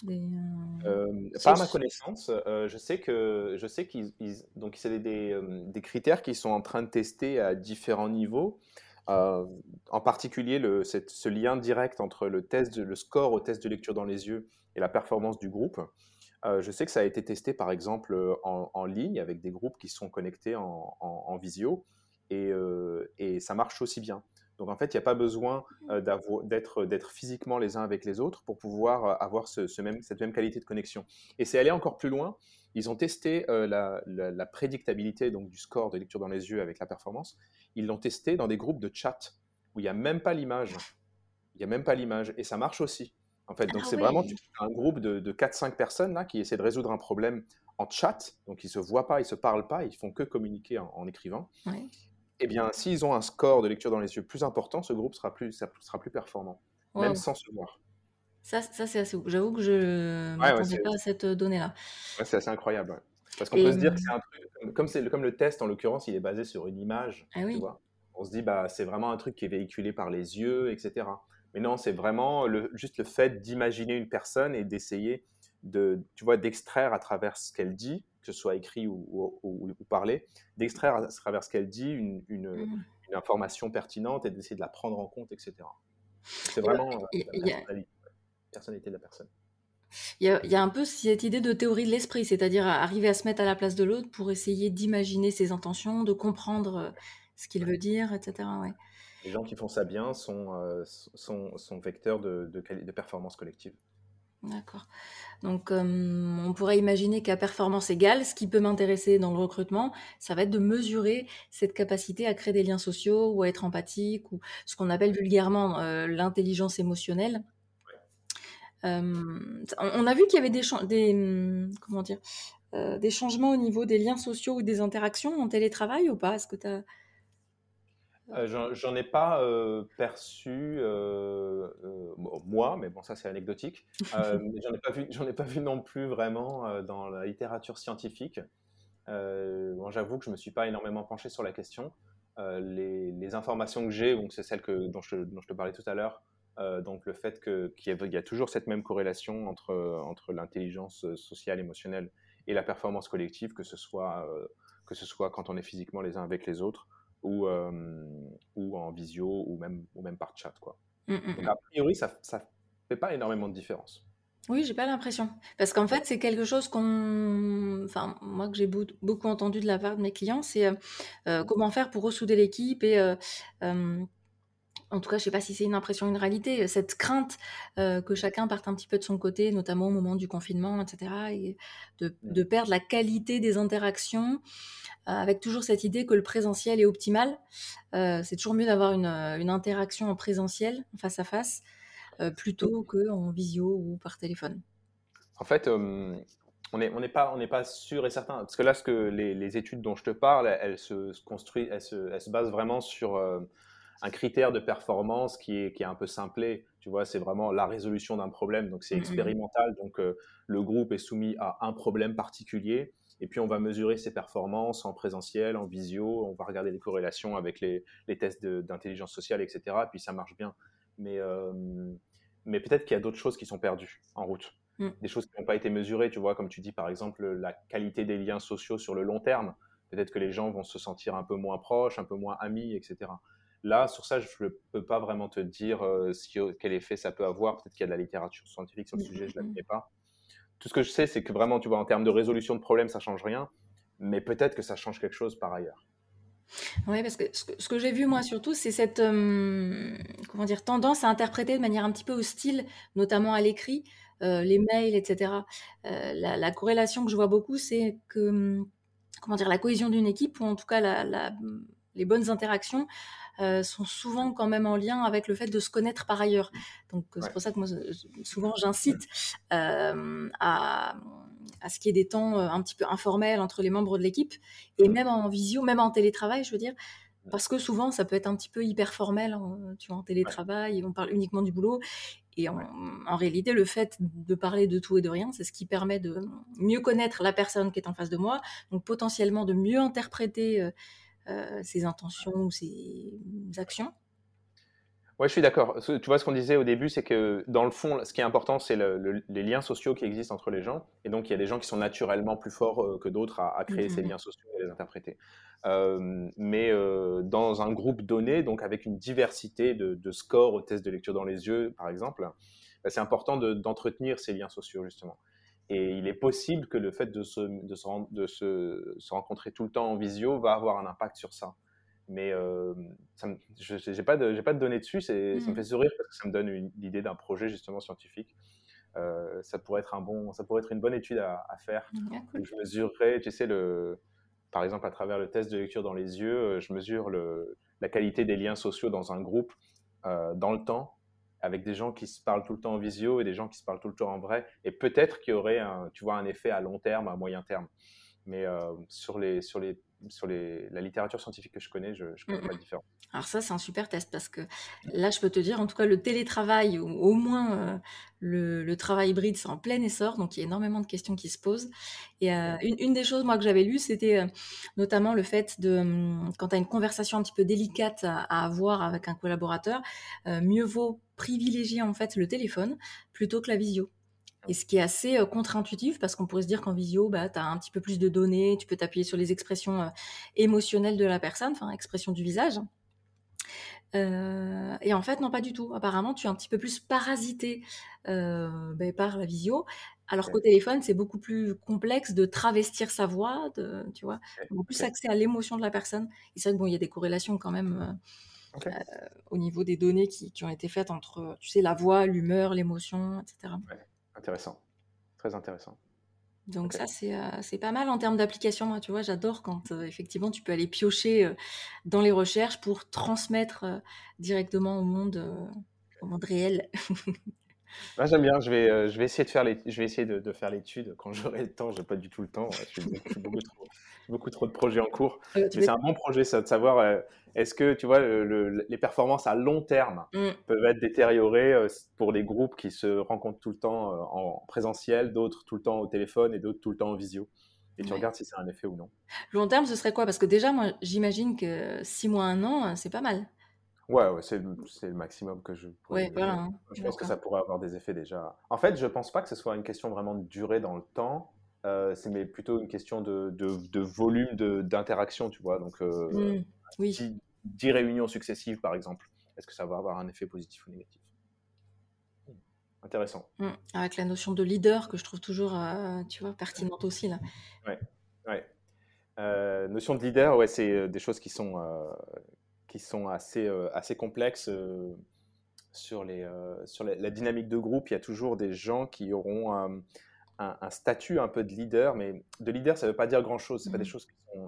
euh, pas à ma connaissance. je sais que je sais qu'ils donc c'est des, des, critères qui sont en train de tester à différents niveaux. en particulier le, ce lien direct entre le test, le score au test de lecture dans les yeux et la performance du groupe. je sais que ça a été testé par exemple en, en ligne avec des groupes qui sont connectés en, en, visio et, et, ça marche aussi bien. Donc en fait, il n'y a pas besoin euh, d'être physiquement les uns avec les autres pour pouvoir euh, avoir ce, même, cette même qualité de connexion. Et c'est aller encore plus loin. Ils ont testé euh, la, prédictabilité donc, du score de lecture dans les yeux avec la performance. Ils l'ont testé dans des groupes de chat où il n'y a même pas l'image. Il n'y a même pas l'image. Et ça marche aussi. En fait, donc ah c'est vraiment un groupe de, de 4-5 personnes là, qui essaient de résoudre un problème en chat. Donc ils ne se voient pas, ils ne se parlent pas, ils font que communiquer en, écrivant. Eh bien, s'ils ont un score de lecture dans les yeux plus important, ce groupe sera plus, sera plus performant, même sans se voir. Ça, ça c'est assez J'avoue que je ne m'attendais pas à cette euh, donnée-là. c'est assez incroyable. Parce qu'on peut se dire que c'est un truc, comme, comme le test en l'occurrence, il est basé sur une image, ah tu vois, on se dit bah c'est vraiment un truc qui est véhiculé par les yeux, etc. Mais non, c'est vraiment le, juste le fait d'imaginer une personne et d'essayer de, tu vois, d'extraire à travers ce qu'elle dit que ce soit écrit ou, ou, parlé, d'extraire à travers ce qu'elle dit une, mmh. une, information pertinente et d'essayer de la prendre en compte, etc. C'est vraiment euh, la personnalité, de la personne. Il y, a, il y, a, un peu cette idée de théorie de l'esprit, c'est-à-dire arriver à se mettre à la place de l'autre pour essayer d'imaginer ses intentions, de comprendre euh, ce qu'il veut dire, etc. Ouais. Les gens qui font ça bien sont, euh, sont, sont, vecteurs de, de, de performance collective. D'accord. Donc, on pourrait imaginer qu'à performance égale, ce qui peut m'intéresser dans le recrutement, ça va être de mesurer cette capacité à créer des liens sociaux ou à être empathique ou ce qu'on appelle vulgairement l'intelligence émotionnelle. on a vu qu'il y avait des, mmh, comment dire, des changements au niveau des liens sociaux ou des interactions en télétravail ou pas? Est-ce que tu euh, j'en ai pas euh, perçu euh, moi, mais bon, ça c'est anecdotique. j'en ai pas vu, ai pas vu non plus vraiment dans la littérature scientifique. bon, j'avoue que je me suis pas énormément penché sur la question. Les, informations que j'ai, donc c'est celle que, dont, je, dont je te parlais tout à l'heure, donc le fait qu'il y, y, a toujours cette même corrélation entre, entre l'intelligence sociale, émotionnelle et la performance collective, que ce soit, que ce soit quand on est physiquement les uns avec les autres ou, ou en visio ou même, ou même par chat. Quoi. Mmh, Donc, mmh. a priori, ça ne fait pas énormément de différence. Oui, j'ai pas l'impression. Parce qu'en fait, c'est quelque chose qu'on. Enfin, moi que j'ai beaucoup entendu de la part de mes clients, c'est comment faire pour ressouder l'équipe et. en tout cas, je sais pas si c'est une impression, une réalité, cette crainte que chacun parte un petit peu de son côté, notamment au moment du confinement, etc., et de, de perdre la qualité des interactions euh, avec toujours cette idée que le présentiel est optimal. Euh, c'est toujours mieux d'avoir une, euh, interaction en présentiel, face à face, plutôt qu'en visio ou par téléphone. En fait, on n'est on pas, on pas sûr et certain. Parce que là, ce que les, études dont je te parle, elles, se, construisent, elles se, elles se, basent vraiment sur un critère de performance qui est, qui est un peu simplé. Tu vois, c'est vraiment la résolution d'un problème. Donc, c'est mmh. expérimental. Donc, le groupe est soumis à un problème particulier. Et puis, on va mesurer ses performances en présentiel, en visio. On va regarder les corrélations avec les, tests d'intelligence sociale, etc. Et puis, ça marche bien. Mais, euh, mais peut-être qu'il y a d'autres choses qui sont perdues en route. Mm. Des choses qui n'ont pas été mesurées, tu vois, comme tu dis, par exemple, la qualité des liens sociaux sur le long terme. Peut-être que les gens vont se sentir un peu moins proches, un peu moins amis, etc. Là, sur ça, je ne peux pas vraiment te dire euh, quel effet ça peut avoir. Peut-être qu'il y a de la littérature scientifique sur le mm, sujet, je ne la mm, connais pas tout ce que je sais, c'est que vraiment, tu vois, en termes de résolution de problèmes, ça change rien, mais peut-être que ça change quelque chose par ailleurs. Oui, parce que ce que, j'ai vu moi surtout, c'est cette euh, comment dire tendance à interpréter de manière un petit peu hostile, notamment à l'écrit, euh, les mails, etc. Euh, la, corrélation que je vois beaucoup, c'est que comment dire la cohésion d'une équipe ou en tout cas les bonnes interactions euh, sont souvent quand même en lien avec le fait de se connaître par ailleurs. Donc c'est pour ça que moi souvent j'incite euh, à, à ce qu'il y ait des temps euh, un petit peu informels entre les membres de l'équipe et même en visio, même en télétravail, je veux dire, parce que souvent, ça peut être un petit peu hyper formel, en, tu vois, en télétravail, on parle uniquement du boulot. Et en, en, réalité, le fait de parler de tout et de rien, c'est ce qui permet de mieux connaître la personne qui est en face de moi, donc potentiellement de mieux interpréter euh, ses intentions ou ses actions. Oui, je suis d'accord. Tu vois, ce qu'on disait au début, c'est que dans le fond, ce qui est important, c'est le, les liens sociaux qui existent entre les gens. Et donc, il y a des gens qui sont naturellement plus forts euh, que d'autres à, créer ces mmh, mmh. liens sociaux et les interpréter. Euh, mais euh, dans un groupe donné, donc avec une diversité de, scores au test de lecture dans les yeux, par exemple, bah, c'est important d'entretenir ces liens sociaux, justement. Et il est possible que le fait de, se, de, se, de se, se rencontrer tout le temps en visio va avoir un impact sur ça mais euh, je n'ai pas, de, pas de données dessus, ça me mmh. fait sourire parce que ça me donne l'idée d'un projet justement scientifique. Euh, ça, pourrait être un bon, ça pourrait être une bonne étude à, faire. Mmh, je mesurerais, tu sais, le, par exemple, à travers le test de lecture dans les yeux, euh, je mesure le, la qualité des liens sociaux dans un groupe euh, dans le temps, avec des gens qui se parlent tout le temps en visio et des gens qui se parlent tout le temps en vrai. Et peut-être qu'il y aurait un, tu vois, un effet à long terme, à moyen terme. Mais sur, les, sur les sur la littérature scientifique que je connais, je ne connais pas de différence. Alors ça, c'est un super test parce que là, je peux te dire, en tout cas, le télétravail, ou au moins euh, le, travail hybride, c'est en plein essor, donc il y a énormément de questions qui se posent. Et euh, une, des choses, moi, que j'avais lues, c'était euh, notamment le fait de, hum, quand tu as une conversation un petit peu délicate à, avoir avec un collaborateur, mieux vaut privilégier en fait le téléphone plutôt que la visio. Et ce qui est assez contre-intuitif, parce qu'on pourrait se dire qu'en visio, bah, tu as un petit peu plus de données, tu peux t'appuyer sur les expressions émotionnelles de la personne, enfin, expression du visage. et en fait, non, pas du tout. Apparemment, tu es un petit peu plus parasité bah, par la visio, alors qu'au téléphone, c'est beaucoup plus complexe de travestir sa voix, de, tu vois, plus accès à l'émotion de la personne. Et c'est vrai qu'il bon, y a des corrélations quand même au niveau des données qui, qui, ont été faites entre, tu sais, la voix, l'humeur, l'émotion, etc. Intéressant. Très intéressant. Donc ça, euh, c'est pas mal en termes d'application. Moi, tu vois, j'adore quand euh, effectivement tu peux aller piocher euh, dans les recherches pour transmettre directement au monde, au monde réel. Moi, j'aime bien. Je vais, je vais essayer de faire les, je vais essayer de, faire l'étude quand j'aurai le temps. J'ai pas du tout le temps. Je suis beaucoup trop, beaucoup trop de projets en cours. Mais c'est un bon projet, ça, de savoir euh, est-ce que tu vois les performances à long terme mmh. peuvent être détériorées euh, pour des groupes qui se rencontrent tout le temps euh, en présentiel, d'autres tout le temps au téléphone et d'autres tout le temps en visio? Et tu regardes si c'est un effet ou non. Long terme, ce serait quoi? Parce que déjà, moi, j'imagine que 6 mois, 1 an, c'est pas mal. Ouais, ouais c'est le maximum que je pourrais. Voilà, hein. Je pense que ça pourrait avoir des effets déjà. En fait, je pense pas que ce soit une question vraiment de durée dans le temps. Euh, c'est mais plutôt une question de, de, volume d'interaction, tu vois. Donc, euh, mmh, oui. 10, réunions successives, par exemple, est-ce que ça va avoir un effet positif ou négatif? Mmh, Intéressant. Mmh, avec la notion de leader que je trouve toujours, euh, tu vois, pertinente aussi là. Ouais, ouais. notion de leader, ouais, c'est des choses qui sont qui sont assez assez complexes sur les sur la, la, dynamique de groupe. Il y a toujours des gens qui auront un, statut un peu de leader, mais de leader, ça ne veut pas dire grand-chose. Ce pas des mmh. choses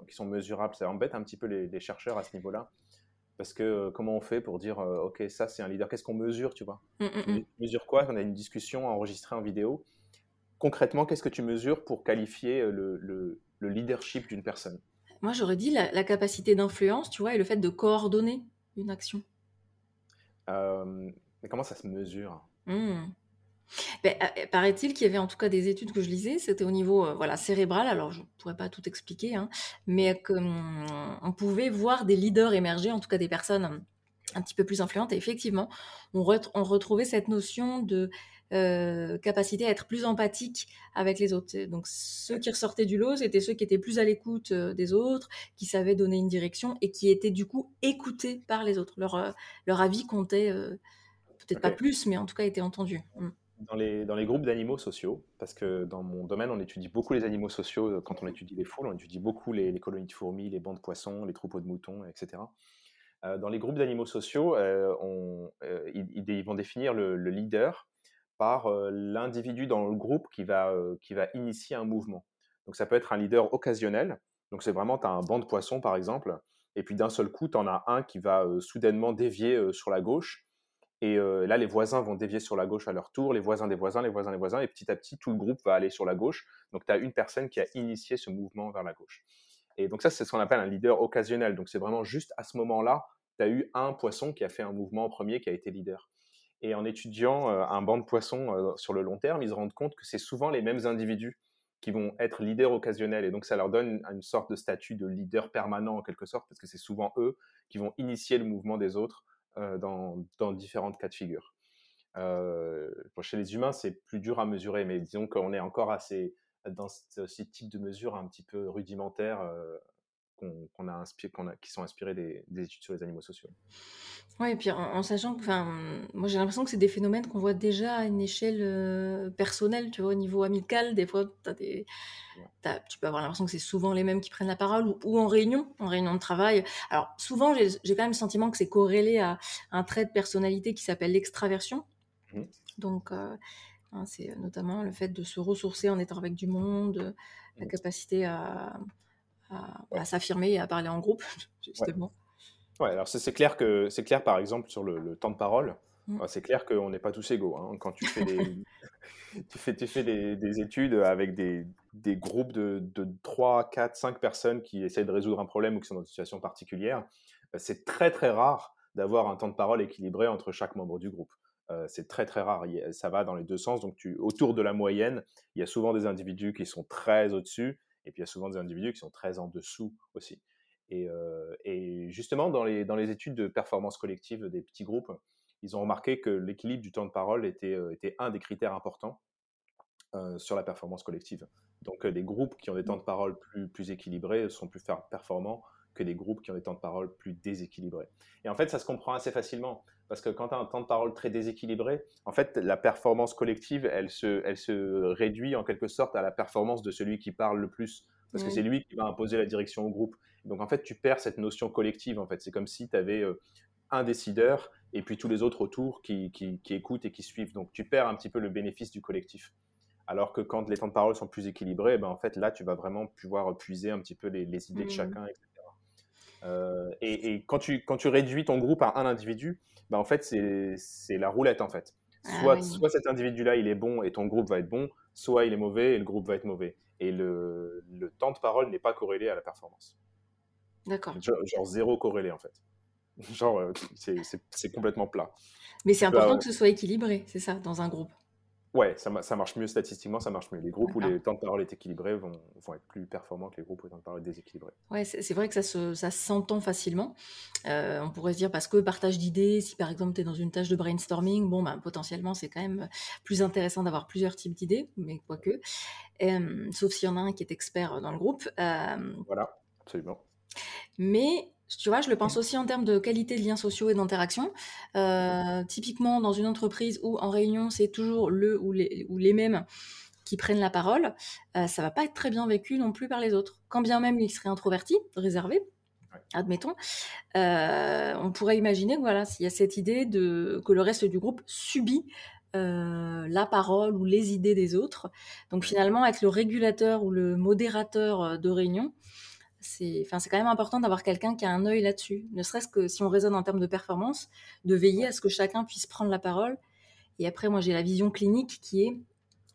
qui sont, mesurables. Ça embête un petit peu les, chercheurs à ce niveau-là. Parce que euh, comment on fait pour dire, euh, OK, ça c'est un leader? Qu'est-ce qu'on mesure, tu vois? Mmh, mmh, Tu mesures quoi? On a une discussion enregistrée en vidéo. Concrètement, qu'est-ce que tu mesures pour qualifier euh, le, leadership d'une personne? Moi, j'aurais dit la, capacité d'influence, tu vois, et le fait de coordonner une action. mais comment ça se mesure? Ben, euh, paraît-il qu'il y avait en tout cas des études que je lisais, c'était au niveau euh, voilà, cérébral, alors je ne pourrais pas tout expliquer, hein, mais qu'on on pouvait voir des leaders émerger, en tout cas des personnes un petit peu plus influentes, et effectivement, on, on retrouvait cette notion de euh, capacité à être plus empathique avec les autres. Donc ceux qui ressortaient du lot, c'était ceux qui étaient plus à l'écoute des autres, qui savaient donner une direction et qui étaient du coup écoutés par les autres. Leur, leur avis comptait peut-être pas plus, mais en tout cas était entendu. Mmh dans les, dans les groupes d'animaux sociaux, parce que dans mon domaine, on étudie beaucoup les animaux sociaux euh, quand on étudie les foules, on étudie beaucoup les, colonies de fourmis, les bancs de poissons, les troupeaux de moutons, etc. Euh, dans les groupes d'animaux sociaux, euh, on, ils, vont définir le, leader l'individu dans le groupe qui va, qui va initier un mouvement. Donc ça peut être un leader occasionnel, donc c'est vraiment, tu as un banc de poissons par exemple, et puis d'un seul coup, tu en as un qui va soudainement dévier sur la gauche, et là, les voisins vont dévier sur la gauche à leur tour, les voisins des voisins, les voisins des voisins, et petit à petit, tout le groupe va aller sur la gauche. Donc, tu as une personne qui a initié ce mouvement vers la gauche. Et donc ça, c'est ce qu'on appelle un leader occasionnel. Donc c'est vraiment juste à ce moment-là, tu as eu un poisson qui a fait un mouvement en premier, qui a été leader. Et en étudiant euh, un banc de poissons euh, sur le long terme, ils se rendent compte que c'est souvent les mêmes individus qui vont être leaders occasionnels. Et donc, ça leur donne une, sorte de statut de leader permanent, en quelque sorte, parce que c'est souvent eux qui vont initier le mouvement des autres euh, dans, dans, différentes cas de figure. chez les humains, c'est plus dur à mesurer, mais disons qu'on est encore assez dans ce, type de mesures un petit peu rudimentaires qu'on a, inspiré, a, qui sont inspirés des, études sur les animaux sociaux. Oui, et puis en, sachant que, enfin, moi j'ai l'impression que c'est des phénomènes qu'on voit déjà à une échelle euh, personnelle, tu vois, au niveau amical. Des fois, as des, tu peux avoir l'impression que c'est souvent les mêmes qui prennent la parole ou, en réunion, en réunion de travail. Alors souvent, j'ai quand même le sentiment que c'est corrélé à un trait de personnalité qui s'appelle l'extraversion. Mmh. Donc, euh, hein, c'est notamment le fait de se ressourcer en étant avec du monde, la mmh. capacité à à, s'affirmer et à parler en groupe, justement. Ouais, alors c'est clair que c'est clair par exemple sur le, temps de parole, mmh. bah, c'est clair qu'on n'est pas tous égaux. Hein. Quand tu fais des, tu fais, tu fais des, études avec des, des groupes de, de, 3, 4, 5 personnes qui essayent de résoudre un problème ou qui sont dans une situation particulière, bah, c'est très très rare d'avoir un temps de parole équilibré entre chaque membre du groupe. Euh, c'est très très rare. Ça va dans les deux sens. Donc, tu, autour de la moyenne, il y a souvent des individus qui sont très au-dessus et puis il y a souvent des individus qui sont très en dessous aussi. Et, euh, justement, dans les, les études de performance collective des petits groupes, ils ont remarqué que l'équilibre du temps de parole était, euh, un des critères importants euh, sur la performance collective. Donc, des groupes qui ont des temps de parole plus équilibrés sont plus performants que des groupes qui ont des temps de parole plus déséquilibrés. Et en fait, ça se comprend assez facilement, parce que quand tu as un temps de parole très déséquilibré, en fait, la performance collective, elle se, elle se réduit en quelque sorte à la performance de celui qui parle le plus, parce que c'est lui qui va imposer la direction au groupe. Donc en fait, tu perds cette notion collective, en fait. C'est comme si tu avais euh, un décideur et puis tous les autres autour qui, qui, écoutent et qui suivent. Donc tu perds un petit peu le bénéfice du collectif. Alors que quand les temps de parole sont plus équilibrés, ben en fait, là, tu vas vraiment pouvoir puiser un petit peu les, idées de chacun, etc. Euh, et, quand, tu, quand tu réduis ton groupe à un individu, bah en fait, c'est la roulette, en fait. Ah soit, soit cet individu-là, il est bon et ton groupe va être bon, soit il est mauvais et le groupe va être mauvais. Et le, le temps de parole n'est pas corrélé à la performance. D'accord. Genre, zéro corrélé, en fait. Genre, euh, c'est complètement plat. Mais c'est important que ce soit équilibré, c'est ça, dans un groupe. Ouais, ça, ça, marche mieux statistiquement, ça marche mieux. Les groupes où les temps de parole est équilibré vont, vont, être plus performants que les groupes où les temps de parole est déséquilibré. Ouais, c'est vrai que ça se, ça s'entend facilement. Euh, on pourrait se dire parce que partage d'idées, si par exemple tu es dans une tâche de brainstorming, bon, bah, potentiellement c'est quand même plus intéressant d'avoir plusieurs types d'idées, mais quoique. Euh, sauf s'il y en a un qui est expert dans le groupe. Euh, voilà, absolument. Mais tu vois, je le pense aussi en termes de qualité de liens sociaux et d'interaction. Euh, typiquement, dans une entreprise où en réunion, c'est toujours le ou les, ou les mêmes qui prennent la parole, euh, ça va pas être très bien vécu non plus par les autres. Quand bien même ils seraient introvertis, réservés, admettons, euh, on pourrait imaginer voilà, s'il y a cette idée de, que le reste du groupe subit la parole ou les idées des autres. Donc finalement, être le régulateur ou le modérateur de réunion, c'est enfin, quand même important d'avoir quelqu'un qui a un œil là-dessus, ne serait-ce que si on raisonne en termes de performance, de veiller à ce que chacun puisse prendre la parole. Et après, moi, j'ai la vision clinique qui est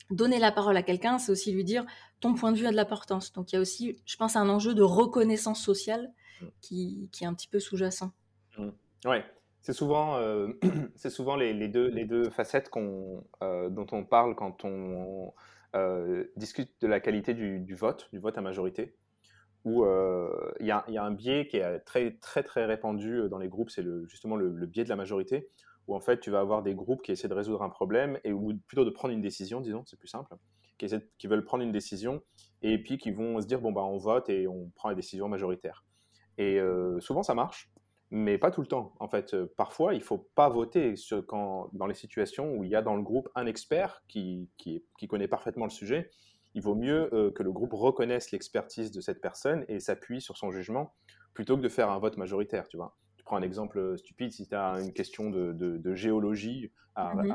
donner la parole à quelqu'un, c'est aussi lui dire ton point de vue a de l'importance. Donc il y a aussi, je pense, un enjeu de reconnaissance sociale mmh. qui, qui est un petit peu sous-jacent. Mmh. Ouais, c'est souvent, euh, c'est souvent les, deux, les deux facettes qu'on, euh, dont on parle quand on euh, discute de la qualité du, du, vote, du vote à majorité où euh, il y, a un biais qui est très très très répandu euh, dans les groupes, c'est justement le, biais de la majorité, où en fait tu vas avoir des groupes qui essaient de résoudre un problème et ou plutôt de prendre une décision, disons, c'est plus simple, qui, veulent prendre une décision et puis qui vont se dire bon bah on vote et on prend la décision majoritaire. Et euh, souvent ça marche, mais pas tout le temps. En fait, parfois il faut pas voter quand, dans les situations où il y a dans le groupe un expert qui connaît parfaitement le sujet il vaut mieux euh, que le groupe reconnaisse l'expertise de cette personne et s'appuie sur son jugement plutôt que de faire un vote majoritaire, tu vois. Tu prends un exemple euh, stupide, si tu as une question de, géologie mhm.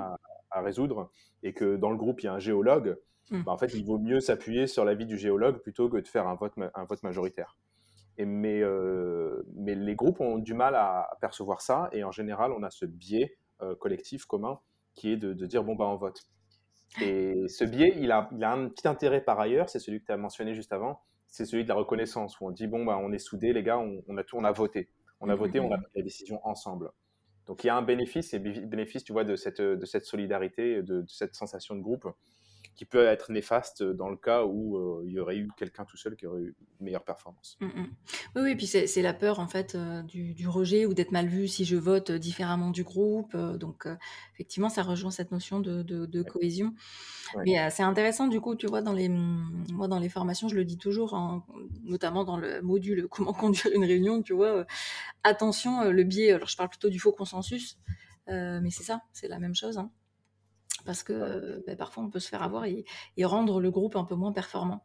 à, résoudre et que dans le groupe, il y a un géologue, hmm. bah, en fait, il vaut mieux s'appuyer sur l'avis du géologue plutôt que de faire un vote, un vote majoritaire. Et mais, euh, mais les groupes ont du mal à percevoir ça et en général, on a ce biais collectif commun qui est de, de dire bon, bah, on vote. Et ce biais, il a, il a, un petit intérêt par ailleurs, c'est celui que tu as mentionné juste avant, c'est celui de la reconnaissance, où on dit, bon, bah, on est soudés, les gars, on, a tout, on a voté. On a mmh, voté, on a mmh. pris la décision ensemble. Donc il y a un bénéfice, et bénéfice, tu vois, de cette, de cette solidarité, de cette sensation de groupe qui peut être néfaste dans le cas où euh, il y aurait eu quelqu'un tout seul qui aurait eu une meilleure performance. Mmh, mmh. Oui, oui, puis c'est la peur en fait euh, du, rejet ou d'être mal vu si je vote différemment du groupe. Euh, donc effectivement, ça rejoint cette notion de, cohésion. Mais c'est intéressant du coup, tu vois, dans les, mmh, moi dans les formations, je le dis toujours, notamment dans le module comment conduire une réunion, tu vois, attention, le biais, alors je parle plutôt du faux consensus, mais c'est ça, c'est la même chose. Hein parce que bah, parfois on peut se faire avoir et, rendre le groupe un peu moins performant.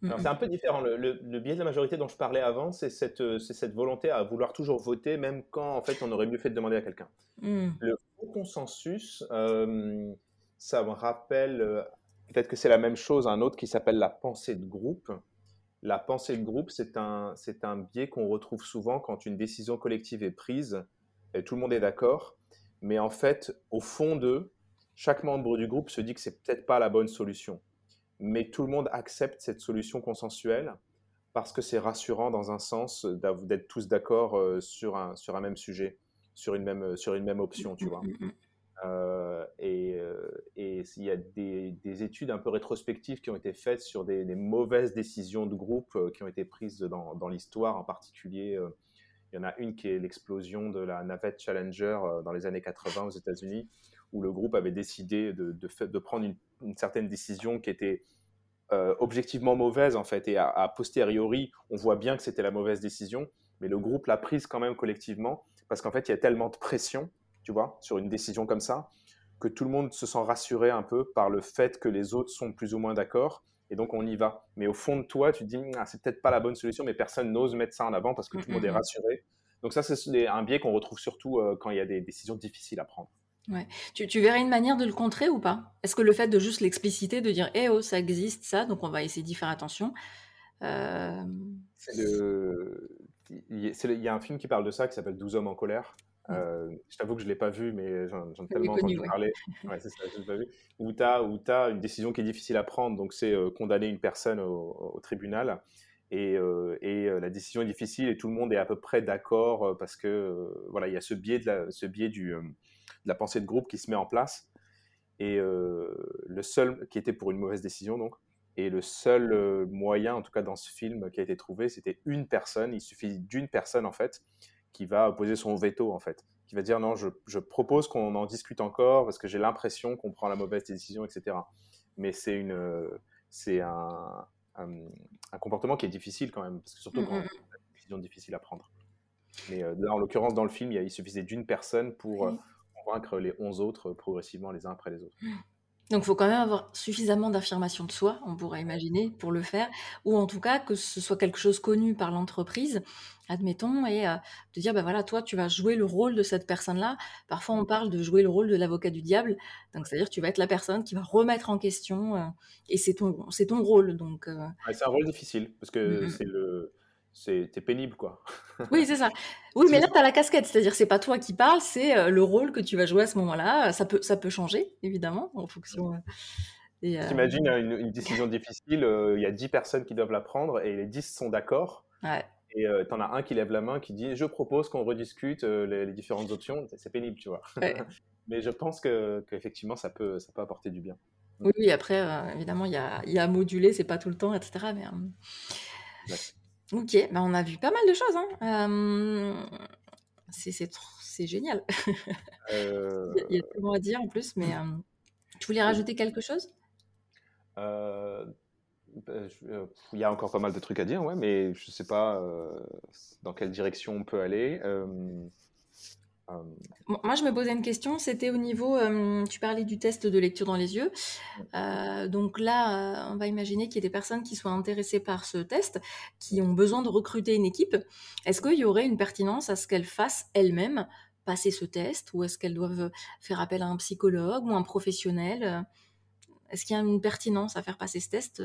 Mmh c'est un peu différent. Le, biais de la majorité dont je parlais avant, c'est cette, cette, volonté à vouloir toujours voter, même quand en fait on aurait mieux fait de demander à quelqu'un. Mmh. Le consensus, ça me rappelle, peut-être que c'est la même chose, un autre qui s'appelle la pensée de groupe. La pensée de groupe, c'est un, c'est un biais qu'on retrouve souvent quand une décision collective est prise, et tout le monde est d'accord, mais en fait, au fond d'eux, chaque membre du groupe se dit que c'est peut-être pas la bonne solution, mais tout le monde accepte cette solution consensuelle parce que c'est rassurant dans un sens d'être tous d'accord euh, sur un, sur un même sujet, sur une même, sur une même option, tu vois. Mm, mm, mm. Euh, et, euh, il y a des, des, études un peu rétrospectives qui ont été faites sur des, mauvaises décisions de groupe qui ont été prises dans, dans l'histoire, en particulier. il y en a une qui est l'explosion de la navette Challenger dans les années 80 aux États-Unis, où le groupe avait décidé de, de, prendre une, certaine décision qui était euh, objectivement mauvaise en fait, et à, posteriori, on voit bien que c'était la mauvaise décision, mais le groupe l'a prise quand même collectivement, parce qu'en fait, il y a tellement de pression, tu vois, sur une décision comme ça, que tout le monde se sent rassuré un peu par le fait que les autres sont plus ou moins d'accord, et donc on y va. Mais au fond de toi, tu te dis, ah, c'est peut-être pas la bonne solution, mais personne n'ose mettre ça en avant parce que tout le monde est rassuré. Donc ça, c'est un biais qu'on retrouve surtout euh, quand il y a des décisions difficiles à prendre. Ouais. Tu, tu, verrais une manière de le contrer ou pas? Est-ce que le fait de juste l'expliciter, de dire Eh oh, ça existe, ça, donc on va essayer d'y faire attention euh... Il y a un film qui parle de ça qui s'appelle 12 hommes en colère. Mmh. Euh, je t'avoue que je ne l'ai pas vu, mais j'en ai tellement entendu parler. Ouais, c'est ça, je l'ai pas vu. Où tu as, une décision qui est difficile à prendre, donc c'est euh, condamner une personne au, au tribunal. Et, et la décision est difficile et tout le monde est à peu près d'accord parce que voilà, il y a ce biais, de la, ce biais du, la pensée de groupe qui se met en place. Et euh, le seul, qui était pour une mauvaise décision donc, et le seul euh, moyen, en tout cas dans ce film, qui a été trouvé, c'était une personne. Il suffit d'une personne en fait qui va poser son veto en fait, qui va dire non, je, propose qu'on en discute encore parce que j'ai l'impression qu'on prend la mauvaise décision, etc. Mais c'est une, c'est un, un, comportement qui est difficile quand même, parce que surtout quand mmh, mmh. une décision difficile à prendre. Mais euh, en l'occurrence, dans le film, il, suffisait d'une personne pour convaincre les 11 autres progressivement les uns après les autres. Donc, il faut quand même avoir suffisamment d'affirmation de soi, on pourrait imaginer, pour le faire, ou en tout cas que ce soit quelque chose connu par l'entreprise, admettons, et euh, de dire, ben voilà, toi, tu vas jouer le rôle de cette personne-là. Parfois, on parle de jouer le rôle de l'avocat du diable, donc c'est-à-dire tu vas être la personne qui va remettre en question, euh, et c'est ton, ton rôle. Donc, euh. c'est un rôle difficile, parce que c'est le c'est pénible quoi. oui, c'est ça. Oui, mais là tu as la casquette, c'est-à-dire c'est pas toi qui parles, c'est euh, le rôle que tu vas jouer à ce moment-là. Ça peut ça peut changer évidemment en fonction euh, euh, T'imagines une, décision difficile, il y a 10 personnes qui doivent la prendre et les 10 sont d'accord. Et tu en as un qui lève la main qui dit je propose qu'on rediscute les, différentes options. C'est pénible, tu vois. mais je pense que qu'effectivement ça peut ça peut apporter du bien. Oui, après évidemment il y a, y a à moduler, c'est pas tout le temps, etc. Mais Ok, bah on a vu pas mal de choses. Hein. c'est génial. Il y a tellement à dire en plus, mais tu voulais rajouter quelque chose? Euh, bah, euh, Il y a encore pas mal de trucs à dire, ouais, mais je ne sais pas dans quelle direction on peut aller. Euh, moi, je me posais une question, c'était au niveau, euh, tu parlais du test de lecture dans les yeux. Euh, donc là, on va imaginer qu'il y ait des personnes qui soient intéressées par ce test, qui ont besoin de recruter une équipe. Est-ce qu'il y aurait une pertinence à ce qu'elles fassent elles-mêmes passer ce test ou est-ce qu'elles doivent faire appel à un psychologue ou un professionnel? Est-ce qu'il y a une pertinence à faire passer ce test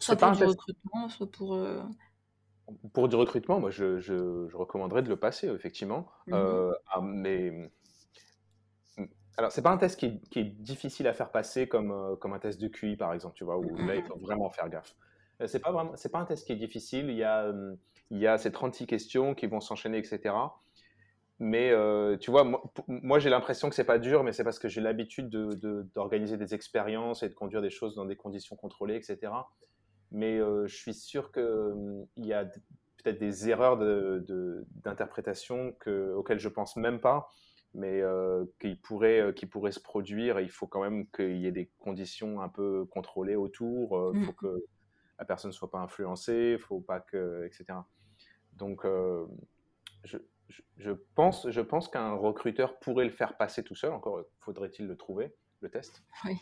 Soit pour du recrutement, soit pour pour du recrutement, moi, je, je, recommanderais de le passer, effectivement. Mmh euh, ah, mais alors, c'est pas un test qui est, difficile à faire passer comme, euh, comme un test de QI, par exemple, tu vois, où là, il faut vraiment faire gaffe. c'est pas vraiment, c'est pas un test qui est difficile. Il y a, il y a ces 36 questions qui vont s'enchaîner, etc. Mais tu vois, moi, j'ai l'impression que c'est pas dur, mais c'est parce que j'ai l'habitude d'organiser de, des expériences et de conduire des choses dans des conditions contrôlées, etc. Mais je suis sûr qu'il y a peut-être des erreurs d'interprétation de, auxquelles je pense même pas, mais qui, pourraient, qui pourraient se produire. il faut quand même qu'il y ait des conditions un peu contrôlées autour. Il faut mmh. que la personne ne soit pas influencée, faut pas que, etc. Donc, je, je, pense, je pense qu'un recruteur pourrait le faire passer tout seul. Encore faudrait-il le trouver, le test. Oui.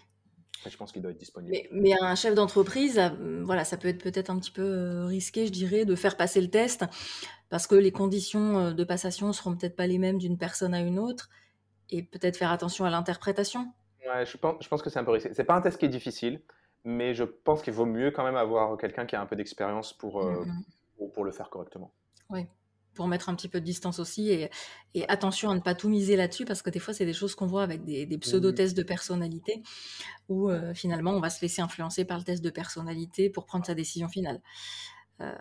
Je pense qu'il doit être disponible. Mais, un chef d'entreprise, euh, voilà, ça peut être peut-être un petit peu euh, risqué, je dirais, de faire passer le test parce que les conditions euh, de passation seront peut-être pas les mêmes d'une personne à une autre et peut-être faire attention à l'interprétation. Ouais, je pense, je pense que c'est un peu risqué. C'est pas un test qui est difficile, mais je pense qu'il vaut mieux quand même avoir quelqu'un qui a un peu d'expérience pour, mm, mm. pour, pour, le faire correctement. Oui pour mettre un petit peu de distance aussi. Et, attention à ne pas tout miser là-dessus, parce que des fois, c'est des choses qu'on voit avec des, pseudo-tests de personnalité, où euh, finalement, on va se laisser influencer par le test de personnalité pour prendre sa décision finale. Euh...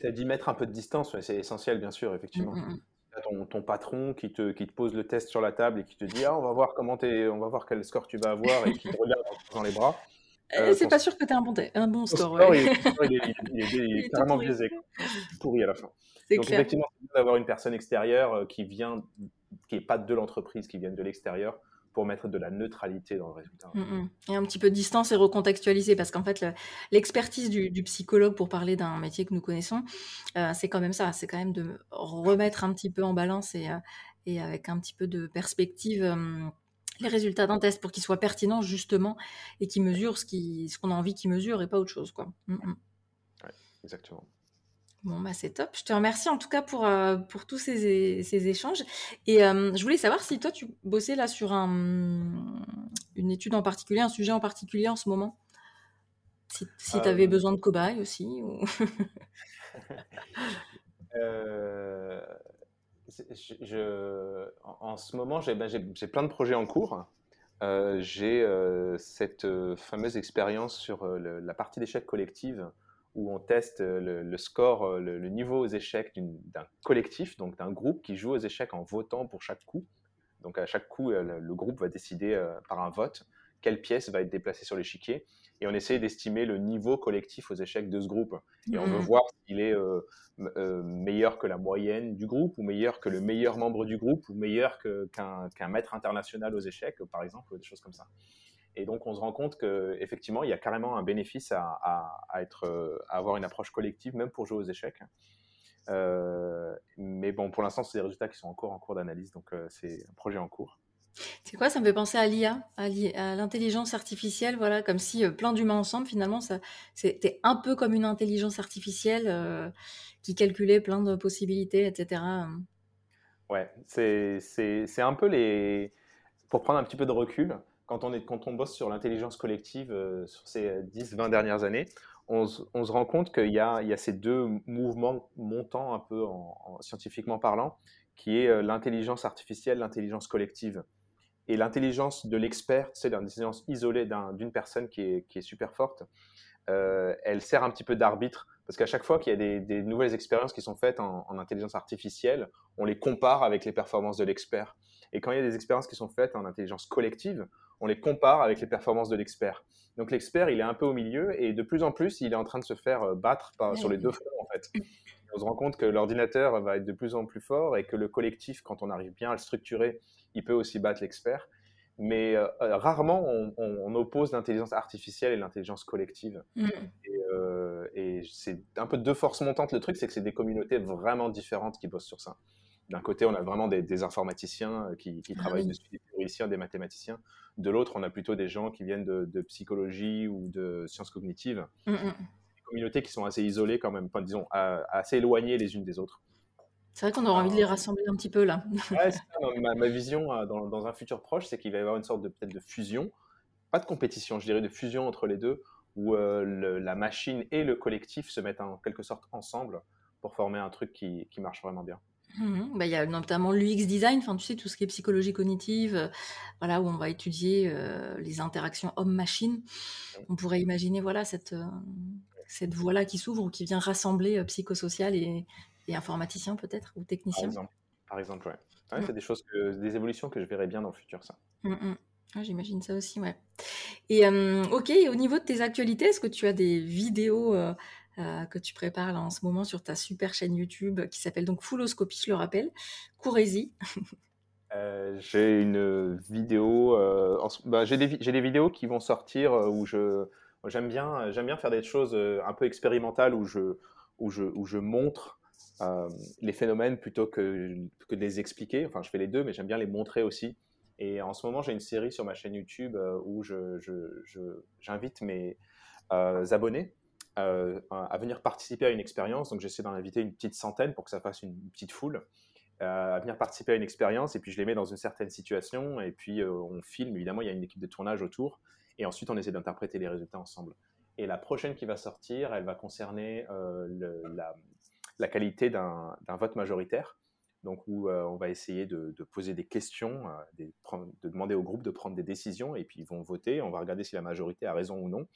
Tu as dit mettre un peu de distance, c'est essentiel, bien sûr, effectivement. Mmh, mmh, mmh. Ton, ton, patron qui te, qui te pose le test sur la table et qui te dit ah, on va voir comment es, on va voir quel score tu vas avoir et qui te regarde dans les bras. Euh, c'est pas sûr que tu as un bon, un bon score. il, est, carrément biaisé, pourri à la fin. Donc clair. effectivement, c'est d'avoir une personne extérieure euh, qui vient, qui n'est pas de l'entreprise, qui vient de l'extérieur, pour mettre de la neutralité dans le résultat. Mm, mm. Et un petit peu de distance et recontextualiser, parce qu'en fait, l'expertise du, psychologue pour parler d'un métier que nous connaissons, euh, c'est quand même ça, c'est quand même de remettre un petit peu en balance et, et avec un petit peu de perspective les résultats d'un test pour qu'il soit pertinent justement et qu'il mesure ce qu'on ce a envie qu'il mesure et pas autre chose. Quoi. Mm, mm. exactement. Bon, bah c'est top. Je te remercie en tout cas pour, euh, pour tous ces, ces, échanges. Et euh, je voulais savoir si toi, tu bossais là sur un, une étude en particulier, un sujet en particulier en ce moment? Si, si tu avais euh. besoin de cobayes aussi. Ou... en, ce moment, j'ai ben, plein de projets en cours. Euh, j'ai euh, cette euh, fameuse expérience sur la partie d'échecs collective où on teste le, score, le, niveau aux échecs d'un collectif, donc d'un groupe qui joue aux échecs en votant pour chaque coup. Donc à chaque coup, le, groupe va décider par un vote quelle pièce va être déplacée sur l'échiquier et on essaie d'estimer le niveau collectif aux échecs de ce groupe. Et on veut mmh. voir s'il est euh, euh, meilleur que la moyenne du groupe, ou meilleur que le meilleur membre du groupe, ou meilleur qu'un maître international aux échecs, par exemple, des choses comme ça. Et donc on se rend compte qu'effectivement, il y a carrément un bénéfice à, être, à avoir une approche collective, même pour jouer aux échecs. Euh, mais bon, pour l'instant, c'est des résultats qui sont encore en cours d'analyse, donc c'est un projet en cours. C'est quoi? Ça me fait penser à l'IA, à l'intelligence artificielle, voilà, comme si euh, plein d'humains ensemble, finalement, c'était un peu comme une intelligence artificielle euh, qui calculait plein de possibilités, etc. Ouais, c'est un peu les. Pour prendre un petit peu de recul, quand on, est, quand on bosse sur l'intelligence collective euh, sur ces 10-20 dernières années, on, se rend compte qu'il y y a ces deux mouvements montants, un peu scientifiquement parlant, qui est l'intelligence artificielle, l'intelligence collective. Et l'intelligence de l'expert, c'est l'intelligence isolée d'une personne qui est, qui est, super forte. Euh, elle sert un petit peu d'arbitre parce qu'à chaque fois qu'il y a des, nouvelles expériences qui sont faites en, intelligence artificielle, on les compare avec les performances de l'expert. Et quand il y a des expériences qui sont faites en intelligence collective, on les compare avec les performances de l'expert. Donc l'expert, il est un peu au milieu et de plus en plus, il est en train de se faire euh, battre sur les deux fronts en fait. on se rend compte que l'ordinateur va être de plus en plus fort et que le collectif, quand on arrive bien à le structurer, il peut aussi battre l'expert. Mais euh, euh, rarement on, oppose l'intelligence artificielle et l'intelligence collective. Mm. Euh, et, c'est un peu deux forces montantes. Le truc, c'est que c'est des communautés vraiment différentes qui bossent sur ça. D'un côté, on a vraiment des, informaticiens qui, ah travaillent dessus, des théoriciens, des mathématiciens. De l'autre, on a plutôt des gens qui viennent de, psychologie ou de sciences cognitives. Mm, mm communautés qui sont assez isolées quand même, disons, assez éloignées les unes des autres. C'est vrai qu'on aurait envie de les rassembler un petit peu là. ma, vision euh, dans, un futur proche, c'est qu'il va y avoir une sorte de peut-être de fusion, pas de compétition, je dirais de fusion entre les deux, où euh, la machine et le collectif se mettent en quelque sorte ensemble pour former un truc qui, qui marche vraiment bien. Mmh bah, il y a notamment l'UX design, enfin, tu sais, tout ce qui est psychologie cognitive, euh, voilà, où on va étudier les interactions homme-machine. On pourrait imaginer voilà, cette, cette voie-là qui s'ouvre ou qui vient rassembler psychosocial et, et informaticien peut-être ou technicien. Par exemple, Par exemple ouais. C'est des choses, que, des évolutions que je verrais bien dans le futur, ça. Mmh, mmh. J'imagine ça aussi, ouais. Et ok, au niveau de tes actualités, est-ce que tu as des vidéos que tu prépares là en ce moment sur ta super chaîne YouTube qui s'appelle donc Fulloscopie, je le rappelle, courez-y. Euh, j'ai une vidéo, bah, j'ai des, des, vidéos qui vont sortir où je j'aime bien j'aime bien faire des choses un peu expérimentales où je où je où je montre les phénomènes plutôt que de les expliquer. Enfin, je fais les deux, mais j'aime bien les montrer aussi. Et en ce moment, j'ai une série sur ma chaîne YouTube où je j'invite mes abonnés à venir participer à une expérience. Donc, j'essaie d'en inviter une petite centaine pour que ça fasse une petite foule. Euh, à venir participer à une expérience et puis je les mets dans une certaine situation et puis euh, on filme. Évidemment, il y a une équipe de tournage autour et ensuite on essaie d'interpréter les résultats ensemble. Et la prochaine qui va sortir, elle va concerner euh, la, qualité d'un vote majoritaire. Donc où on va essayer de, poser des questions, de demander au groupe de prendre des décisions et puis ils vont voter. On va regarder si la majorité a raison ou non.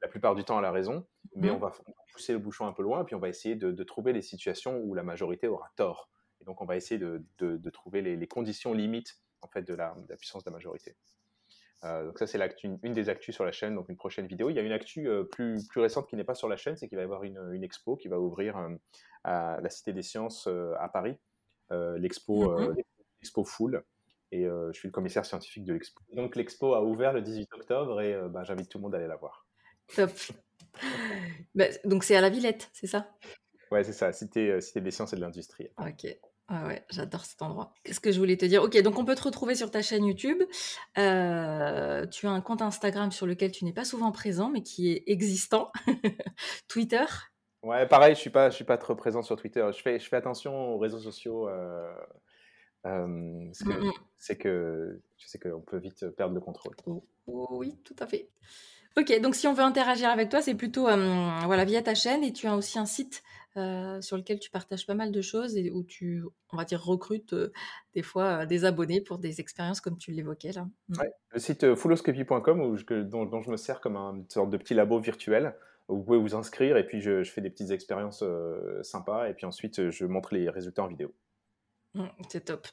La plupart du temps, elle a raison, mais mmh. on va pousser le bouchon un peu loin, puis on va essayer de trouver les situations où la majorité aura tort. Et donc, on va essayer de, trouver les, conditions limites en fait, de, la, puissance de la majorité. Euh, donc ça, c'est une, des actus sur la chaîne, donc une prochaine vidéo. Il y a une actu euh, plus, plus récente qui n'est pas sur la chaîne, c'est qu'il va y avoir une, expo qui va ouvrir euh, à la Cité des Sciences à Paris, l'expo mm Full. Et je suis le commissaire scientifique de l'expo. Donc l'expo a ouvert le 18 octobre et bah, j'invite tout le monde à aller la voir. Top. Bah, donc c'est à la Villette, c'est ça? Ouais, c'est ça, Cité, Cité des Sciences et de l'Industrie. Ok. Ah ouais, j'adore cet endroit. Qu'est-ce que je voulais te dire? Ok, donc on peut te retrouver sur ta chaîne YouTube. Euh, tu as un compte Instagram sur lequel tu n'es pas souvent présent, mais qui est existant. Twitter? Ouais, pareil, je suis pas, je suis pas trop présent sur Twitter. Je fais, je fais attention aux réseaux sociaux. Euh, euh, c'est que je sais qu'on peut vite perdre le contrôle. Oh, oh oui, tout à fait. Ok, donc si on veut interagir avec toi, c'est plutôt voilà via ta chaîne et tu as aussi un site euh, sur lequel tu partages pas mal de choses et où tu, on va dire, recrutes euh, des fois euh, des abonnés pour des expériences comme tu l'évoquais là. Mmh. le site fulloscopy.com dont, je me sers comme une sorte de petit labo virtuel où vous pouvez vous inscrire et puis je, fais des petites expériences sympas et puis ensuite je montre les résultats en vidéo. Mmh, c'est top.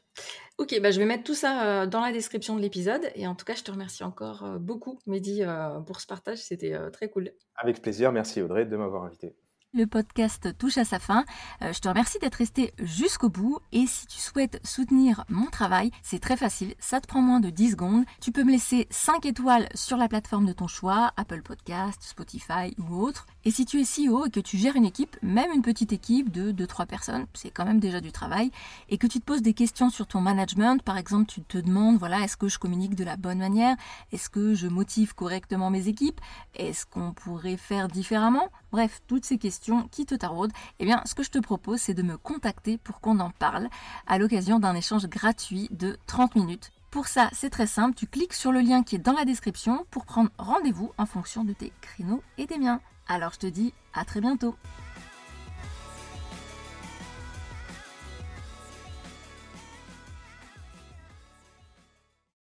Ok, bah je vais mettre tout ça dans la description de l'épisode. Et en tout cas, je te remercie encore beaucoup, Mehdi, pour ce partage. C'était très cool. Avec plaisir. Merci, Audrey, de m'avoir invité. Le podcast touche à sa fin. Euh, je te remercie d'être resté jusqu'au bout et si tu souhaites soutenir mon travail, c'est très facile, ça te prend moins de 10 secondes. Tu peux me laisser 5 étoiles sur la plateforme de ton choix, Apple Podcast, Spotify ou autre. Et si tu es CEO et que tu gères une équipe, même une petite équipe de 2-3 personnes, c'est quand même déjà du travail, et que tu te poses des questions sur ton management, par exemple tu te demandes, voilà, est-ce que je communique de la bonne manière? Est-ce que je motive correctement mes équipes? Est-ce qu'on pourrait faire différemment? Bref, toutes ces questions qui te taraudent, eh bien ce que je te propose c'est de me contacter pour qu'on en parle à l'occasion d'un échange gratuit de 30 minutes. Pour ça, c'est très simple, tu cliques sur le lien qui est dans la description pour prendre rendez-vous en fonction de tes créneaux et des miens. Alors je te dis à très bientôt